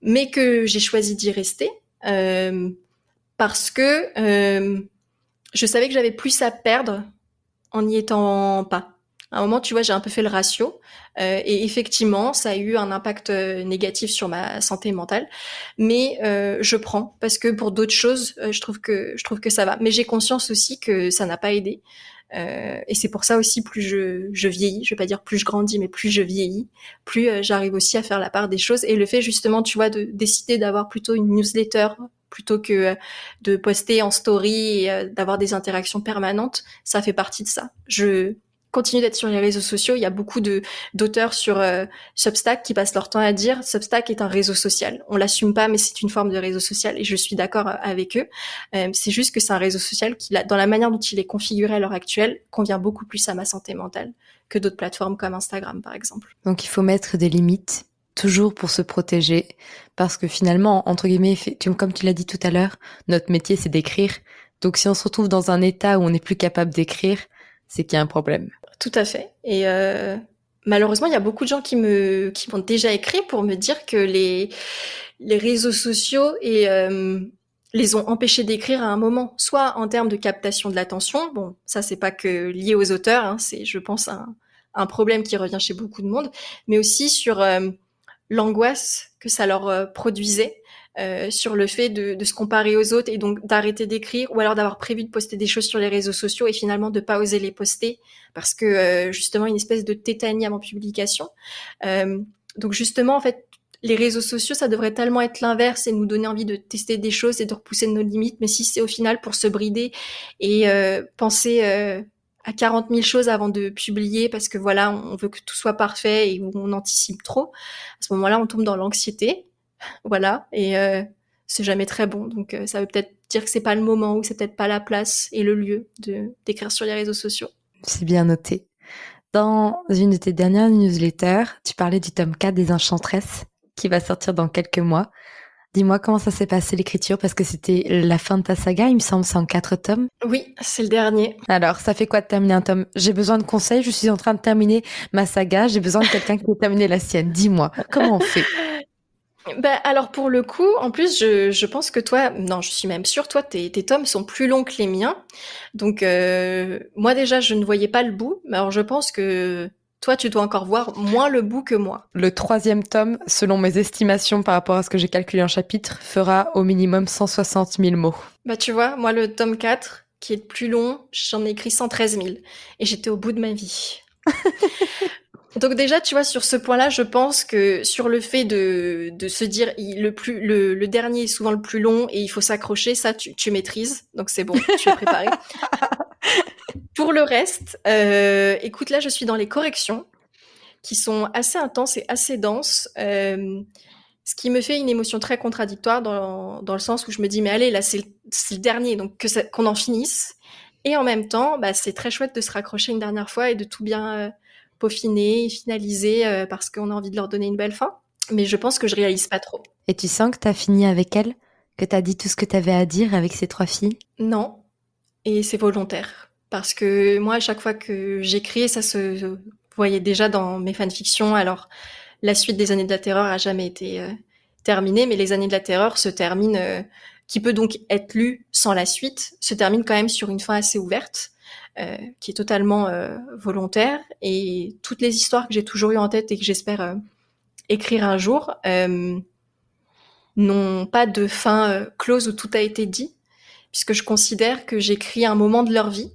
mais que j'ai choisi d'y rester euh, parce que euh, je savais que j'avais plus à perdre en n'y étant pas. À un moment, tu vois, j'ai un peu fait le ratio. Euh, et effectivement, ça a eu un impact négatif sur ma santé mentale. Mais je prends parce que pour d'autres choses, je trouve que je trouve que ça va. Mais j'ai conscience aussi que ça n'a pas aidé. Et c'est pour ça aussi, plus je, je vieillis, je vais pas dire plus je grandis, mais plus je vieillis, plus j'arrive aussi à faire la part des choses. Et le fait justement, tu vois, de décider d'avoir plutôt une newsletter plutôt que de poster en story et d'avoir des interactions permanentes, ça fait partie de ça. Je continue d'être sur les réseaux sociaux. Il y a beaucoup de d'auteurs sur euh, Substack qui passent leur temps à dire Substack est un réseau social. On l'assume pas, mais c'est une forme de réseau social et je suis d'accord euh, avec eux. Euh, c'est juste que c'est un réseau social qui, dans la manière dont il est configuré à l'heure actuelle, convient beaucoup plus à ma santé mentale que d'autres plateformes comme Instagram, par exemple. Donc il faut mettre des limites toujours pour se protéger parce que finalement entre guillemets comme tu l'as dit tout à l'heure notre métier c'est d'écrire donc si on se retrouve dans un état où on n'est plus capable d'écrire c'est qu'il y a un problème. Tout à fait. Et euh, malheureusement, il y a beaucoup de gens qui me qui m'ont déjà écrit pour me dire que les les réseaux sociaux euh, les ont empêchés d'écrire à un moment, soit en termes de captation de l'attention. Bon, ça c'est pas que lié aux auteurs, hein, c'est je pense un, un problème qui revient chez beaucoup de monde, mais aussi sur euh, l'angoisse que ça leur produisait euh, sur le fait de, de, se comparer aux autres et donc d'arrêter d'écrire ou alors d'avoir prévu de poster des choses sur les réseaux sociaux et finalement de pas oser les poster parce que euh, justement une espèce de tétanie avant publication. Euh, donc justement en fait les réseaux sociaux ça devrait tellement être l'inverse et nous donner envie de tester des choses et de repousser nos limites mais si c'est au final pour se brider et penser à 40 000 choses avant de publier parce que voilà, on veut que tout soit parfait et on anticipe trop. À ce moment-là, on tombe dans l'anxiété voilà, et euh, c'est jamais très bon. Donc euh, ça veut peut-être dire que c'est pas le moment ou c'est peut-être pas la place et le lieu de d'écrire sur les réseaux sociaux. C'est bien noté. Dans une de tes dernières newsletters, tu parlais du tome 4 des Enchantresses qui va sortir dans quelques mois. Dis-moi comment ça s'est passé l'écriture parce que c'était la fin de ta saga, il me semble, c'est en quatre tomes. Oui, c'est le dernier. Alors, ça fait quoi de terminer un tome? J'ai besoin de conseils, je suis en train de terminer ma saga, j'ai besoin de quelqu'un qui peut terminer la sienne. Dis-moi, comment on fait? Bah, alors pour le coup, en plus, je, je pense que toi, non, je suis même sûre, toi, tes, tes tomes sont plus longs que les miens. Donc euh, moi déjà, je ne voyais pas le bout. Mais alors je pense que toi, tu dois encore voir moins le bout que moi. Le troisième tome, selon mes estimations par rapport à ce que j'ai calculé en chapitre, fera au minimum 160 000 mots. Bah tu vois, moi le tome 4, qui est le plus long, j'en ai écrit 113 000. Et j'étais au bout de ma vie. Donc déjà, tu vois, sur ce point-là, je pense que sur le fait de, de se dire le plus le, le dernier est souvent le plus long et il faut s'accrocher, ça tu, tu maîtrises. Donc c'est bon, tu es préparé. Pour le reste, euh, écoute, là, je suis dans les corrections qui sont assez intenses et assez denses. Euh, ce qui me fait une émotion très contradictoire dans, dans le sens où je me dis mais allez là c'est le, dernier donc que qu'on en finisse et en même temps bah, c'est très chouette de se raccrocher une dernière fois et de tout bien euh, peaufiner, finaliser euh, parce qu'on a envie de leur donner une belle fin. Mais je pense que je réalise pas trop. Et tu sens que tu as fini avec elle? Que t'as dit tout ce que t'avais à dire avec ces trois filles? Non, et c'est volontaire. Parce que moi, à chaque fois que j'écris, ça se voyait déjà dans mes fanfictions. Alors, la suite des années de la terreur a jamais été euh, terminée, mais les années de la terreur se terminent, euh, qui peut donc être lue sans la suite, se termine quand même sur une fin assez ouverte. Euh, qui est totalement euh, volontaire. Et toutes les histoires que j'ai toujours eues en tête et que j'espère euh, écrire un jour n'ont pas de fin close où tout a été dit puisque je considère que j'écris un moment de leur vie.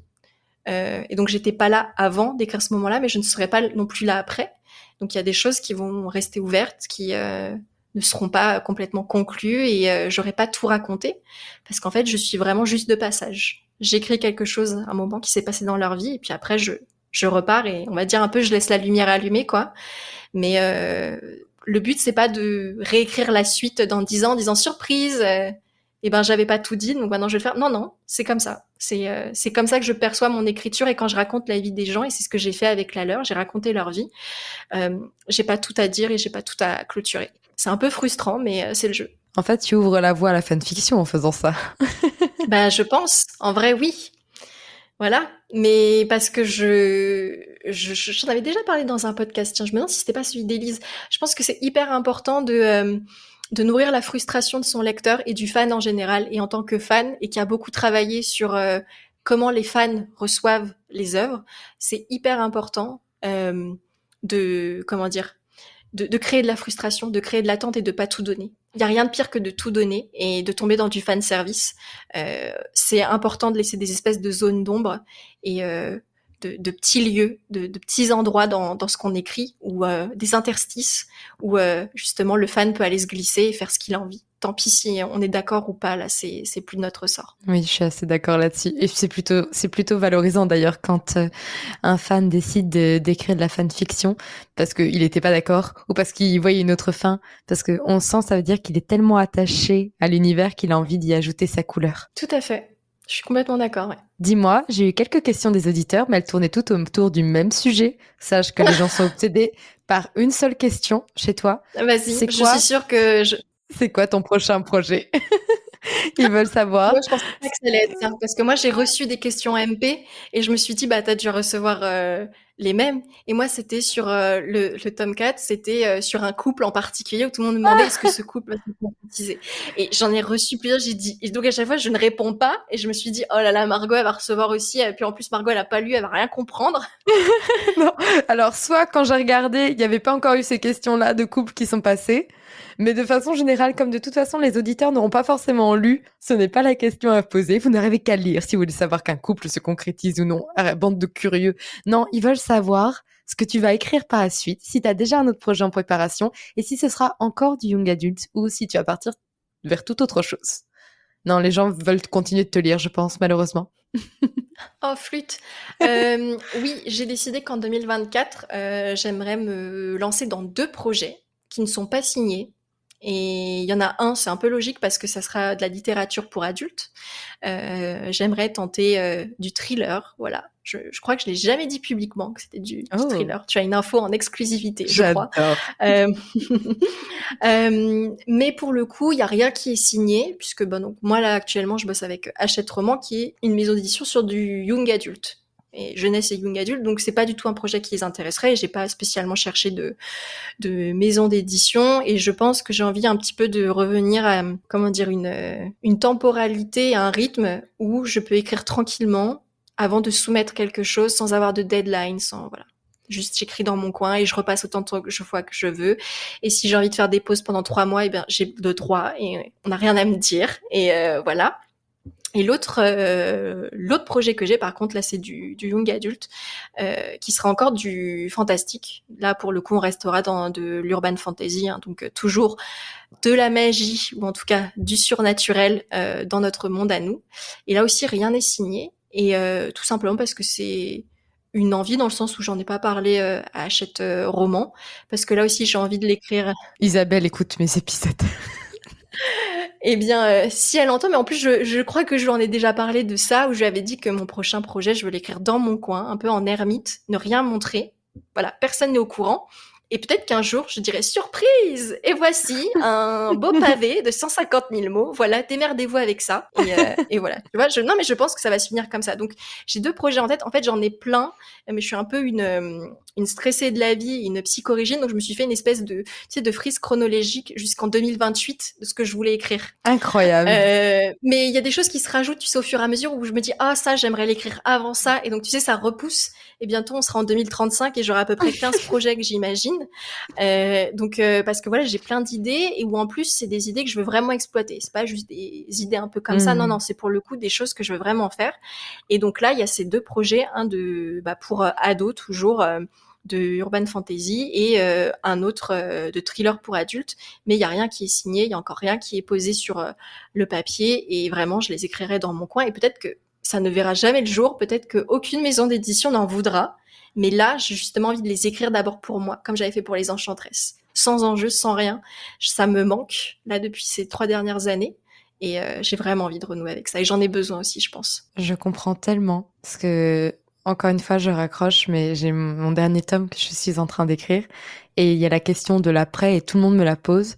Et donc j'étais pas là avant d'écrire ce moment-là mais je ne serai pas non plus là après. Donc il y a des choses qui vont rester ouvertes qui ne seront pas complètement conclues et j'aurai pas tout raconté parce qu'en fait je suis vraiment juste de passage j'écris quelque chose, un moment qui s'est passé dans leur vie, et puis après je, je repars et on va dire un peu je laisse la lumière allumée quoi. Mais euh, le but c'est pas de réécrire la suite dans dix ans en disant surprise. Euh, et ben j'avais pas tout dit donc maintenant je vais le faire. Non non, c'est comme ça. C'est euh, c'est comme ça que je perçois mon écriture et quand je raconte la vie des gens et c'est ce que j'ai fait avec la leur, j'ai raconté leur vie. Euh, j'ai pas tout à dire et j'ai pas tout à clôturer. C'est un peu frustrant mais euh, c'est le jeu. En fait, tu ouvres la voie à la fanfiction en faisant ça. Ben, je pense. En vrai, oui. Voilà. Mais parce que je, je, j'en avais déjà parlé dans un podcast. Tiens, je me demande si c'était pas celui d'Élise. Je pense que c'est hyper important de, euh, de nourrir la frustration de son lecteur et du fan en général. Et en tant que fan et qui a beaucoup travaillé sur euh, comment les fans reçoivent les œuvres, c'est hyper important euh, de, comment dire, de, de, créer de la frustration, de créer de l'attente et de pas tout donner. Il y a rien de pire que de tout donner et de tomber dans du fan service. Euh, c'est important de laisser des espèces de zones d'ombre et euh, de, de, petits lieux, de, de, petits endroits dans, dans ce qu'on écrit ou euh, des interstices où euh, justement le fan peut aller se glisser et faire ce qu'il a envie tant pis si on est d'accord ou pas, là, c'est, c'est plus de notre sort. Oui, je suis assez d'accord là-dessus. Et c'est plutôt, c'est plutôt valorisant d'ailleurs quand euh, un fan décide de, d'écrire de la fanfiction parce qu'il n'était pas d'accord ou parce qu'il voyait une autre fin, parce qu'on sent, ça veut dire qu'il est tellement attaché à l'univers qu'il a envie d'y ajouter sa couleur. Tout à fait. Je suis complètement d'accord. Ouais. Dis-moi, j'ai eu quelques questions des auditeurs, mais elles tournaient toutes autour du même sujet. Sache que les gens sont obsédés par une seule question chez toi. Vas-y, c'est je suis sûre que je, c'est quoi ton prochain projet? Ils veulent savoir. Moi, je pense pas que ça allait être ça. Parce que moi, j'ai reçu des questions MP et je me suis dit, bah, t'as dû recevoir euh, les mêmes. Et moi, c'était sur euh, le, le tome 4, c'était euh, sur un couple en particulier où tout le monde me demandait est-ce que ce couple va se concrétiser? Et j'en ai reçu plusieurs, j'ai dit, et donc à chaque fois, je ne réponds pas. Et je me suis dit, oh là là, Margot, elle va recevoir aussi. Et puis en plus, Margot, elle a pas lu, elle va rien comprendre. non. Alors, soit quand j'ai regardé, il n'y avait pas encore eu ces questions-là de couple qui sont passées. Mais de façon générale, comme de toute façon les auditeurs n'auront pas forcément lu, ce n'est pas la question à poser. Vous n'arrivez qu'à lire si vous voulez savoir qu'un couple se concrétise ou non. Ah, bande de curieux. Non, ils veulent savoir ce que tu vas écrire par la suite, si tu as déjà un autre projet en préparation, et si ce sera encore du young adulte ou si tu vas partir vers toute autre chose. Non, les gens veulent continuer de te lire, je pense, malheureusement. oh, flûte. Euh, oui, j'ai décidé qu'en 2024, euh, j'aimerais me lancer dans deux projets qui ne sont pas signés, et il y en a un, c'est un peu logique parce que ça sera de la littérature pour adultes. Euh, J'aimerais tenter euh, du thriller, voilà. Je, je, crois que je l'ai jamais dit publiquement que c'était du, oh. du, thriller. Tu as une info en exclusivité, je crois. Euh, euh, mais pour le coup, il y a rien qui est signé puisque bon, donc moi là actuellement, je bosse avec Hachette Roman qui est une maison d'édition sur du young adulte et jeunesse et young adulte. Donc c'est pas du tout un projet qui les intéresserait. J'ai pas spécialement cherché de de maison d'édition et je pense que j'ai envie un petit peu de revenir à comment dire une une temporalité, un rythme où je peux écrire tranquillement avant de soumettre quelque chose sans avoir de deadline, sans voilà. Juste j'écris dans mon coin et je repasse autant de fois que je veux. Et si j'ai envie de faire des pauses pendant trois mois, et eh ben j'ai le droit et on n'a rien à me dire. Et euh, voilà. Et l'autre euh, l'autre projet que j'ai par contre là c'est du, du young adulte euh, qui sera encore du fantastique. Là pour le coup on restera dans de l'urban fantasy hein, donc euh, toujours de la magie ou en tout cas du surnaturel euh, dans notre monde à nous. Et là aussi rien n'est signé et euh, tout simplement parce que c'est une envie dans le sens où j'en ai pas parlé à Hachette Roman parce que là aussi j'ai envie de l'écrire. Isabelle écoute mes épisodes. Eh bien, euh, si elle entend, mais en plus, je, je, crois que je lui en ai déjà parlé de ça, où je lui avais dit que mon prochain projet, je veux l'écrire dans mon coin, un peu en ermite, ne rien montrer. Voilà, personne n'est au courant. Et peut-être qu'un jour, je dirais surprise. Et voici un beau pavé de 150 000 mots. Voilà, démerdez-vous avec ça. Et, euh, et voilà. Tu vois, je, non, mais je pense que ça va se finir comme ça. Donc, j'ai deux projets en tête. En fait, j'en ai plein, mais je suis un peu une, euh, une stressée de la vie, une psychorigine. Donc, je me suis fait une espèce de, tu sais, de frise chronologique jusqu'en 2028 de ce que je voulais écrire. Incroyable. Euh, mais il y a des choses qui se rajoutent, tu sais, au fur et à mesure où je me dis, ah, ça, j'aimerais l'écrire avant ça. Et donc, tu sais, ça repousse. Et bientôt, on sera en 2035 et j'aurai à peu près 15 projets que j'imagine. Euh, donc euh, parce que voilà, j'ai plein d'idées et où en plus c'est des idées que je veux vraiment exploiter. C'est pas juste des idées un peu comme ça. Non, Mhm. non, c'est pour le coup des choses que je veux vraiment faire. Et donc là, il y a ces deux projets, un de bah, pour euh, ados toujours. de urban fantasy et euh, un autre euh, de thriller pour adultes mais il y a rien qui est signé il y a encore rien qui est posé sur euh, le papier et vraiment je les écrirai dans mon coin et peut-être que ça ne verra jamais le jour peut-être qu'aucune maison d'édition n'en voudra mais là, j'ai justement envie de les écrire d'abord pour moi, comme j'avais fait pour les Enchantresses. Sans enjeu, sans rien. Ça me manque, là, depuis ces trois dernières années. Et euh, j'ai vraiment envie de renouer avec ça. Et j'en ai besoin aussi, je pense. Je comprends tellement parce que encore une fois, je raccroche, mais j'ai mon dernier tome que je suis en train d'écrire et il y a la question de l'après et tout le monde me la pose.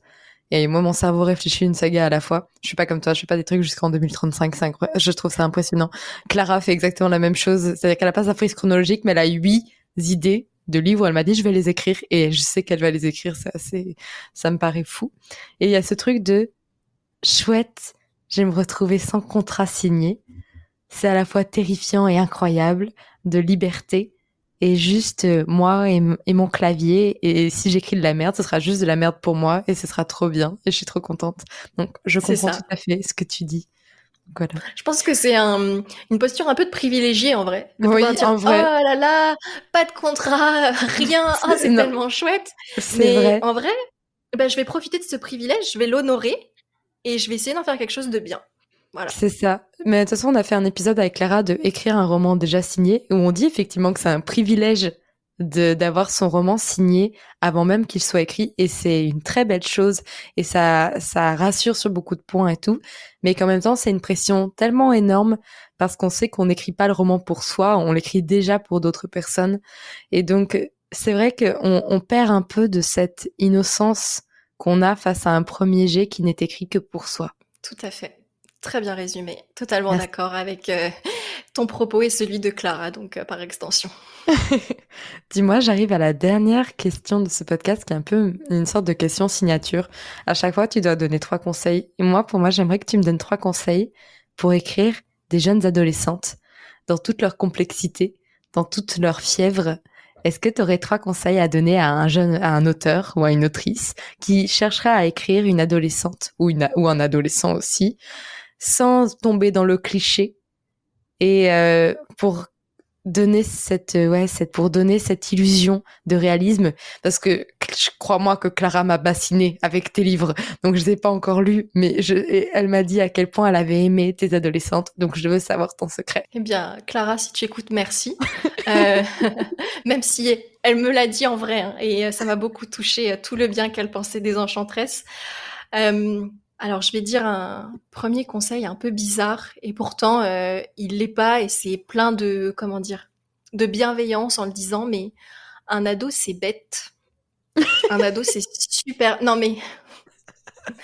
Et moi, mon cerveau réfléchit une saga à la fois. Je suis pas comme toi, je fais pas des trucs jusqu'en 2035. C'est incroyable. Je trouve ça impressionnant. Clara fait exactement la même chose. C'est-à-dire qu'elle a pas sa frise chronologique, mais elle a huit idées de livres. Elle m'a dit, je vais les écrire et je sais qu'elle va les écrire. C'est assez, ça me paraît fou. Et il y a ce truc de chouette. Je vais me retrouver sans contrat signé. C'est à la fois terrifiant et incroyable de liberté et juste euh, moi et, et, mon clavier et si j'écris de la merde ce sera juste de la merde pour moi et ce sera trop bien et je suis trop contente donc je comprends tout à fait ce que tu dis voilà. Je pense que c'est un, une posture un peu de privilégié en vrai. De oui, dire, en vrai. Oh là là, pas de contrat, rien, oh, c'est tellement chouette. Mais vrai. en vrai, ben, je vais profiter de ce privilège, je vais l'honorer et je vais essayer d'en faire quelque chose de bien. Voilà. C'est ça. Mais de toute façon, on a fait un épisode avec Clara de écrire un roman déjà signé où on dit effectivement que c'est un privilège de d'avoir son roman signé avant même qu'il soit écrit et c'est une très belle chose et ça ça rassure sur beaucoup de points et tout mais qu'en même temps c'est une pression tellement énorme parce qu'on sait qu'on n'écrit pas le roman pour soi on l'écrit déjà pour d'autres personnes et donc c'est vrai qu'on on perd un peu de cette innocence qu'on a face à un premier jet qui n'est écrit que pour soi tout à fait Très bien résumé, totalement d'accord avec euh, ton propos et celui de Clara, donc euh, par extension. Dis-moi, j'arrive à la dernière question de ce podcast qui est un peu une sorte de question signature. À chaque fois, tu dois donner trois conseils. Et moi, pour moi, j'aimerais que tu me donnes trois conseils pour écrire des jeunes adolescentes dans toute leur complexité, dans toute leur fièvre. Est-ce que tu aurais trois conseils à donner à un jeune, à un auteur ou à une autrice qui chercherait à écrire une adolescente ou, une, ou un adolescent aussi, sans tomber dans le cliché. Et euh, pour donner cette ouais cette pour donner cette illusion de réalisme parce que je crois moi que Clara m'a bassiné avec tes livres. Donc je les ai pas encore lus mais elle m'a dit à quel point elle avait aimé tes adolescentes. Donc je veux savoir ton secret. Eh bien Clara si tu écoutes merci. Euh, même si elle me l'a dit en vrai hein, et ça m'a beaucoup touché euh, tout le bien qu'elle pensait des enchantresses. Euh, alors, je vais dire un premier conseil un peu bizarre, et pourtant, euh, il l'est pas, et c'est plein de, comment dire, de bienveillance en le disant, mais un ado, c'est bête. Un ado, c'est super. Non, mais.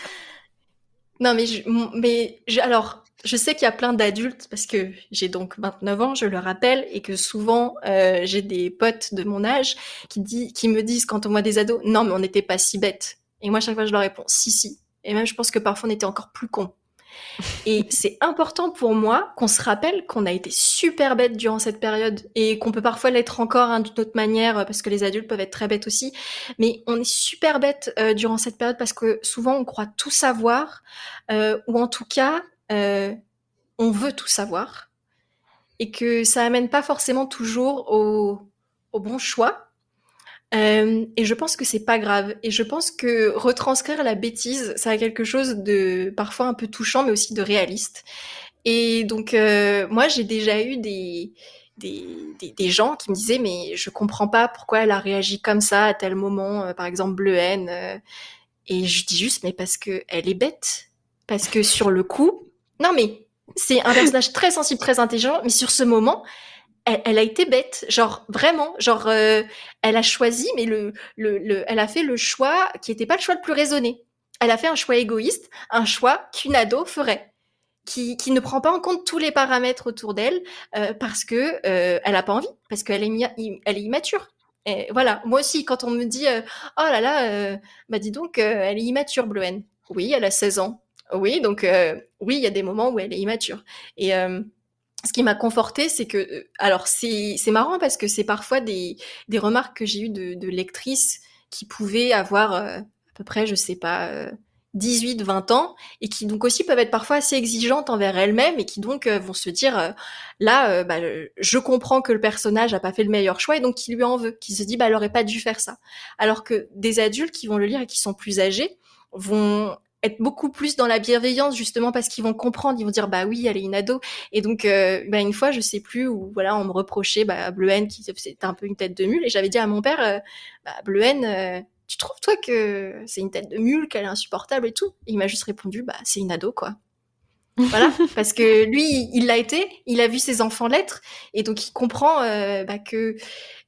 Non, mais, je, mais alors, je sais qu'il y a plein d'adultes, parce que j'ai donc 29 ans, je le rappelle, et que souvent, euh, j'ai des potes de mon âge qui, dit, qui me disent, quand on voit des ados, non, mais on n'était pas si bête. Et moi, chaque fois, je leur réponds, si, si. Et même, je pense que parfois, on était encore plus cons. Et c'est important pour moi qu'on se rappelle qu'on a été super bêtes durant cette période et qu'on peut parfois l'être encore hein, d'une autre manière parce que les adultes peuvent être très bêtes aussi. Mais on est super bêtes euh, durant cette période parce que souvent on croit tout savoir euh, ou en tout cas euh, on veut tout savoir et que ça amène pas forcément toujours au bon choix. Euh, et je pense que c'est pas grave. Et je pense que retranscrire la bêtise, ça a quelque chose de parfois un peu touchant, mais aussi de réaliste. Et donc, euh, moi, j'ai déjà eu des, des, des, gens qui me disaient, mais je comprends pas pourquoi elle a réagi comme ça à tel moment, euh, par exemple, Bleu Haine. et je dis juste, mais parce que elle est bête. Parce que sur le coup, non, mais c'est un personnage très sensible, très intelligent, mais sur ce moment, elle, a été bête, genre vraiment, genre euh, elle a choisi, mais le, le, le, elle a fait le choix qui n'était pas le choix le plus raisonné. Elle a fait un choix égoïste, un choix qu'une ado ferait, qui, qui ne prend pas en compte tous les paramètres autour d'elle euh, parce que euh, elle pas envie, parce qu'elle est, elle est immature. Voilà, moi aussi, quand on me dit oh là là, bah dis donc, elle est immature, Bloen. Oui, elle a 16 ans. Oui, donc oui, il y a des moments où elle est immature. Et ce qui m'a conforté, c'est que, euh, alors c'est marrant parce que c'est parfois des, des remarques que j'ai eues de, de, lectrices qui pouvaient avoir euh, à peu près, je sais pas, euh, 18, 20 ans et qui donc aussi peuvent être parfois assez exigeantes envers elles-mêmes et qui donc euh, vont se dire là, bah, je comprends que le personnage a pas fait le meilleur choix et donc qui lui en veut, qui se dit bah elle aurait pas dû faire ça. Alors que des adultes qui vont le lire et qui sont plus âgés vont être beaucoup plus dans la bienveillance justement parce qu'ils vont comprendre, ils vont dire bah oui elle est une ado. Et donc euh, bah, une fois je sais plus où voilà on me reprochait bah Bleuhen qui c'était un peu une tête de mule. Et j'avais dit à mon père euh, bah Bleuhen euh, tu trouves toi que c'est une tête de mule qu'elle est insupportable et tout? Et il m'a juste répondu bah c'est une ado quoi voilà, parce que lui, il l'a été, il a vu ses enfants l'être, et donc il comprend euh, bah, que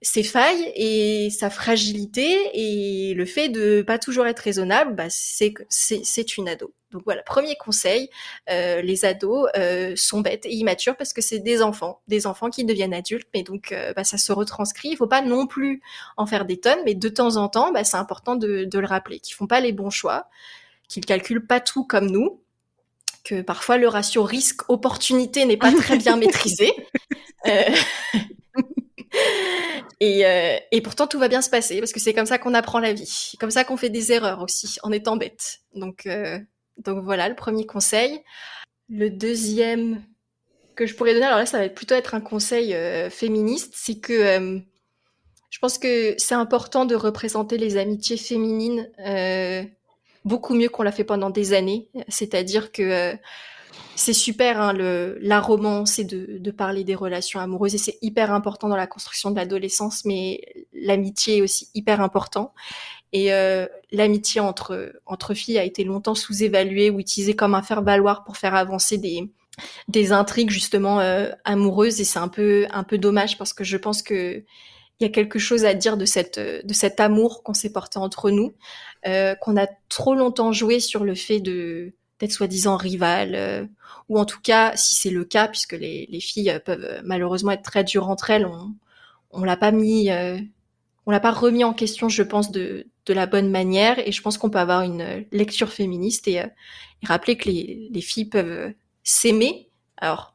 ses failles et sa fragilité et le fait de pas toujours être raisonnable, bah, c'est c'est une ado. Donc voilà, premier conseil, euh, les ados euh, sont bêtes et immatures parce que c'est des enfants, des enfants qui deviennent adultes, mais donc bah, ça se retranscrit. Il faut pas non plus en faire des tonnes, mais de temps en temps, bah, c'est important de, de le rappeler, qu'ils font pas les bons choix, qu'ils calculent pas tout comme nous que parfois le ratio risque-opportunité n'est pas très bien maîtrisé. Euh, et, euh, et, pourtant, tout va bien se passer parce que c'est comme ça qu'on apprend la vie. Comme ça qu'on fait des erreurs aussi en étant bête. Donc, euh, donc voilà le premier conseil. Le deuxième que je pourrais donner, alors là, ça va plutôt être un conseil féministe, c'est que je pense que c'est important de représenter les amitiés féminines beaucoup mieux qu'on l'a fait pendant des années. C'est-à-dire que euh, c'est super, hein, le, la romance et de, de, parler des relations amoureuses et c'est hyper important dans la construction de l'adolescence, mais l'amitié est aussi hyper important. Et euh, l'amitié entre entre filles a été longtemps sous-évaluée ou utilisée comme un faire-valoir pour faire avancer des des intrigues justement euh, amoureuses et c'est un peu un peu dommage parce que je pense que il y a quelque chose à dire de cette de cet amour qu'on s'est porté entre nous, euh, qu'on a trop longtemps joué sur le fait d'être soi-disant rival, euh, ou en tout cas, si c'est le cas, puisque les, les filles peuvent malheureusement être très dures entre elles, on on l'a pas mis, euh, on l'a pas remis en question, je pense, de de la bonne manière, et je pense qu'on peut avoir une lecture féministe et, et rappeler que les les filles peuvent s'aimer. Alors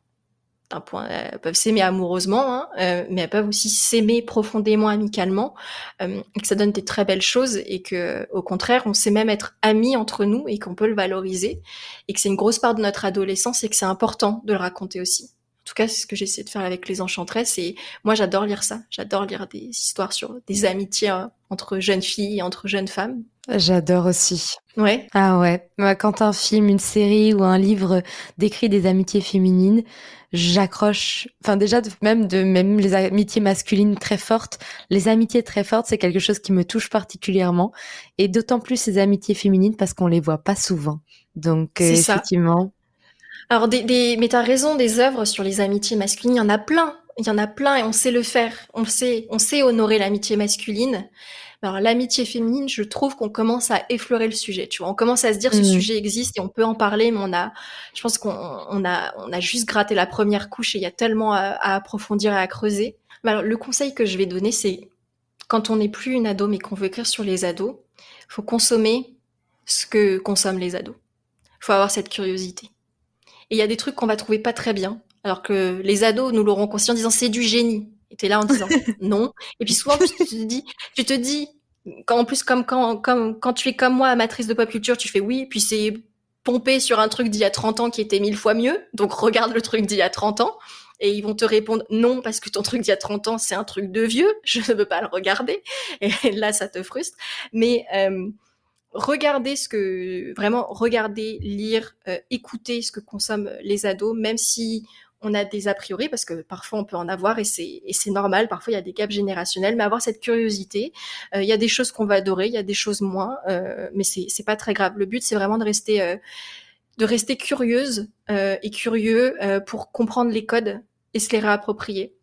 un point, elles peuvent s'aimer amoureusement, hein, euh, mais elles peuvent aussi s'aimer profondément amicalement, euh, et que ça donne des très belles choses, et que au contraire, on sait même être amis entre nous et qu'on peut le valoriser, et que c'est une grosse part de notre adolescence et que c'est important de le raconter aussi. En tout cas, c'est ce que j'essaie de faire avec les Enchantresses, et moi j'adore lire ça. J'adore lire des histoires sur des amitiés hein, entre jeunes filles et entre jeunes femmes. J'adore aussi. Ouais. Ah ouais. Quand un film, une série ou un livre décrit des amitiés féminines, j'accroche. Enfin déjà même de même les amitiés masculines très fortes, les amitiés très fortes, c'est quelque chose qui me touche particulièrement et d'autant plus ces amitiés féminines parce qu'on les voit pas souvent. Donc euh, effectivement. Alors des, des mais t'as raison, des œuvres sur les amitiés masculines, il y en a plein. Il y en a plein et on sait le faire. On sait, on sait honorer l'amitié masculine. Alors l'amitié féminine, je trouve qu'on commence à effleurer le sujet. Tu vois, on commence à se dire ce mmh. sujet existe et on peut en parler, mais on a, je pense qu'on on a, on a juste gratté la première couche et il y a tellement à, approfondir et à creuser. Alors le conseil que je vais donner, c'est quand on n'est plus une ado mais qu'on veut écrire sur les ados, faut consommer ce que consomment les ados. Faut avoir cette curiosité. Et il y a des trucs qu'on va trouver pas très bien, alors que les ados nous l'auront conscient en disant c'est du génie. Et t'es là en disant non. Et puis souvent, tu te dis, tu te dis, quand, en plus, comme quand, comme, quand tu es comme moi, amatrice de pop culture, tu fais oui, puis c'est pompé sur un truc d'il y a 30 ans qui était mille fois mieux. Donc regarde le truc d'il y a 30 ans. Et ils vont te répondre non parce que ton truc d'il y a 30 ans c'est un truc de vieux, je ne veux pas le regarder. Et là ça te frustre. Mais euh, regardez ce que vraiment regarder, lire, euh, écouter ce que consomment les ados, même si on a des a priori parce que parfois on peut en avoir et c'est normal. Parfois il y a des gaps générationnels, mais avoir cette curiosité, euh, il y a des choses qu'on va adorer, il y a des choses moins, euh, mais c'est pas très grave. Le but c'est vraiment de rester euh, de rester curieuse et curieux pour comprendre les codes et se les réapproprier.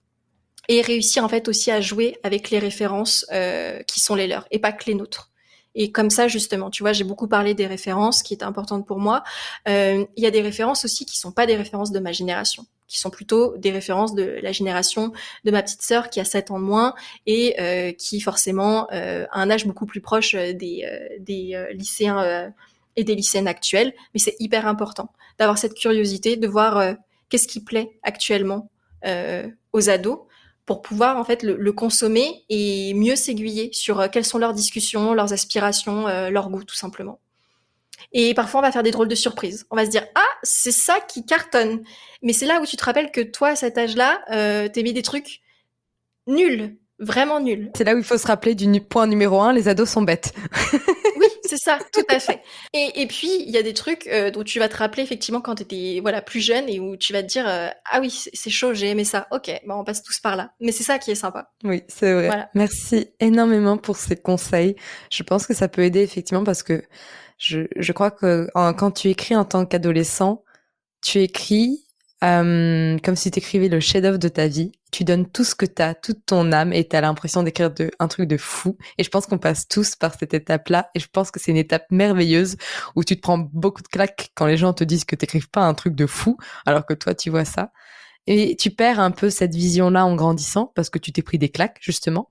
et réussir en fait aussi à jouer avec les références euh, qui sont les leurs et pas que les nôtres. Et comme ça, justement, tu vois, j'ai beaucoup parlé des références qui étaient importantes pour moi. Euh, il y a des références aussi qui sont pas des références de ma génération, qui sont plutôt des références de la génération de ma petite sœur qui a 7 ans de moins et euh, qui forcément euh, a un âge beaucoup plus proche euh, des, lycéens et des lycéennes actuelles. Mais c'est hyper important d'avoir cette curiosité, de voir qu'est-ce qui plaît actuellement aux ados pour pouvoir en fait le, consommer et mieux s'aiguiller sur quelles sont leurs discussions, leurs aspirations, leurs goûts tout simplement. Et parfois on va faire des drôles de surprises. On va se dire ah c'est ça qui cartonne, mais c'est là où tu te rappelles que toi à cet âge-là euh, t'aimais des trucs nuls, vraiment nuls. C'est là où il faut se rappeler du point numéro un, les ados sont bêtes. c'est ça, tout à fait. Et, et puis, il y a des trucs euh, dont tu vas te rappeler effectivement quand tu étais voilà, plus jeune et où tu vas te dire euh, Ah oui, c'est chaud, j'ai aimé ça. Ok, bah on passe tous par là. Mais c'est ça qui est sympa. Oui, c'est vrai. Merci énormément pour ces conseils. Je pense que ça peut aider effectivement parce que je, crois que quand tu écris en tant qu'adolescent, tu écris euh, comme si tu écrivais le chef-d'œuvre de ta vie. Tu donnes tout ce que tu as, toute ton âme, et tu as l'impression d'écrire un truc de fou. Et je pense qu'on passe tous par cette étape-là. Et je pense que c'est une étape merveilleuse où tu te prends beaucoup de claques quand les gens te disent que t'écrives pas un truc de fou, alors que toi, tu vois ça. Et tu perds un peu cette vision-là en grandissant parce que tu t'es pris des claques, justement.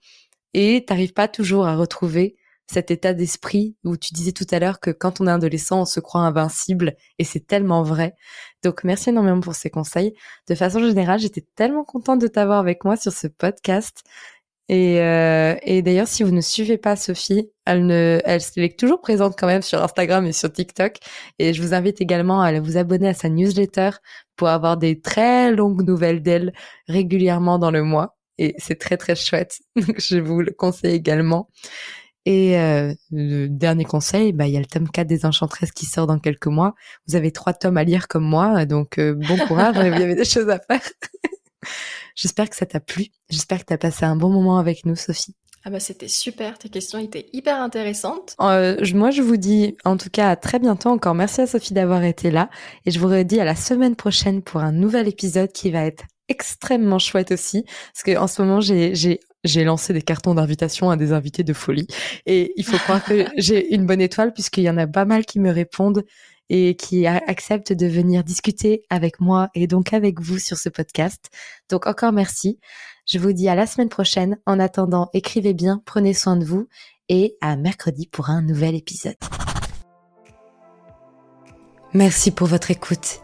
Et t'arrives pas toujours à retrouver cet état d'esprit où tu disais tout à l'heure que quand on est adolescent, on se croit invincible et c'est tellement vrai. Donc merci énormément pour ces conseils. De façon générale, j'étais tellement contente de t'avoir avec moi sur ce podcast. Et, euh, et d'ailleurs, si vous ne suivez pas Sophie, elle, ne, elle, est toujours présente quand même sur Instagram et sur TikTok. Et je vous invite également à vous abonner à sa newsletter pour avoir des très longues nouvelles d'elle régulièrement dans le mois. Et c'est très très chouette. Je vous le conseille également. Et euh, le dernier conseil, bah, il y a le tome 4 des Enchantresses qui sort dans quelques mois. Vous avez trois tomes à lire comme moi, donc euh, bon courage, il y avait des choses à faire. J'espère que ça t'a plu. J'espère que tu as passé un bon moment avec nous, Sophie. Ah bah c'était super, tes questions étaient hyper intéressantes. Euh, moi je vous dis en tout cas à très bientôt encore. Merci à Sophie d'avoir été là et je vous redis à la semaine prochaine pour un nouvel épisode qui va être extrêmement chouette aussi parce que en ce moment j'ai j'ai lancé des cartons d'invitation à des invités de folie. Et il faut croire que j'ai une bonne étoile puisqu'il y en a pas mal qui me répondent et qui acceptent de venir discuter avec moi et donc avec vous sur ce podcast. Donc encore merci. Je vous dis à la semaine prochaine. En attendant, écrivez bien, prenez soin de vous et à mercredi pour un nouvel épisode. Merci pour votre écoute.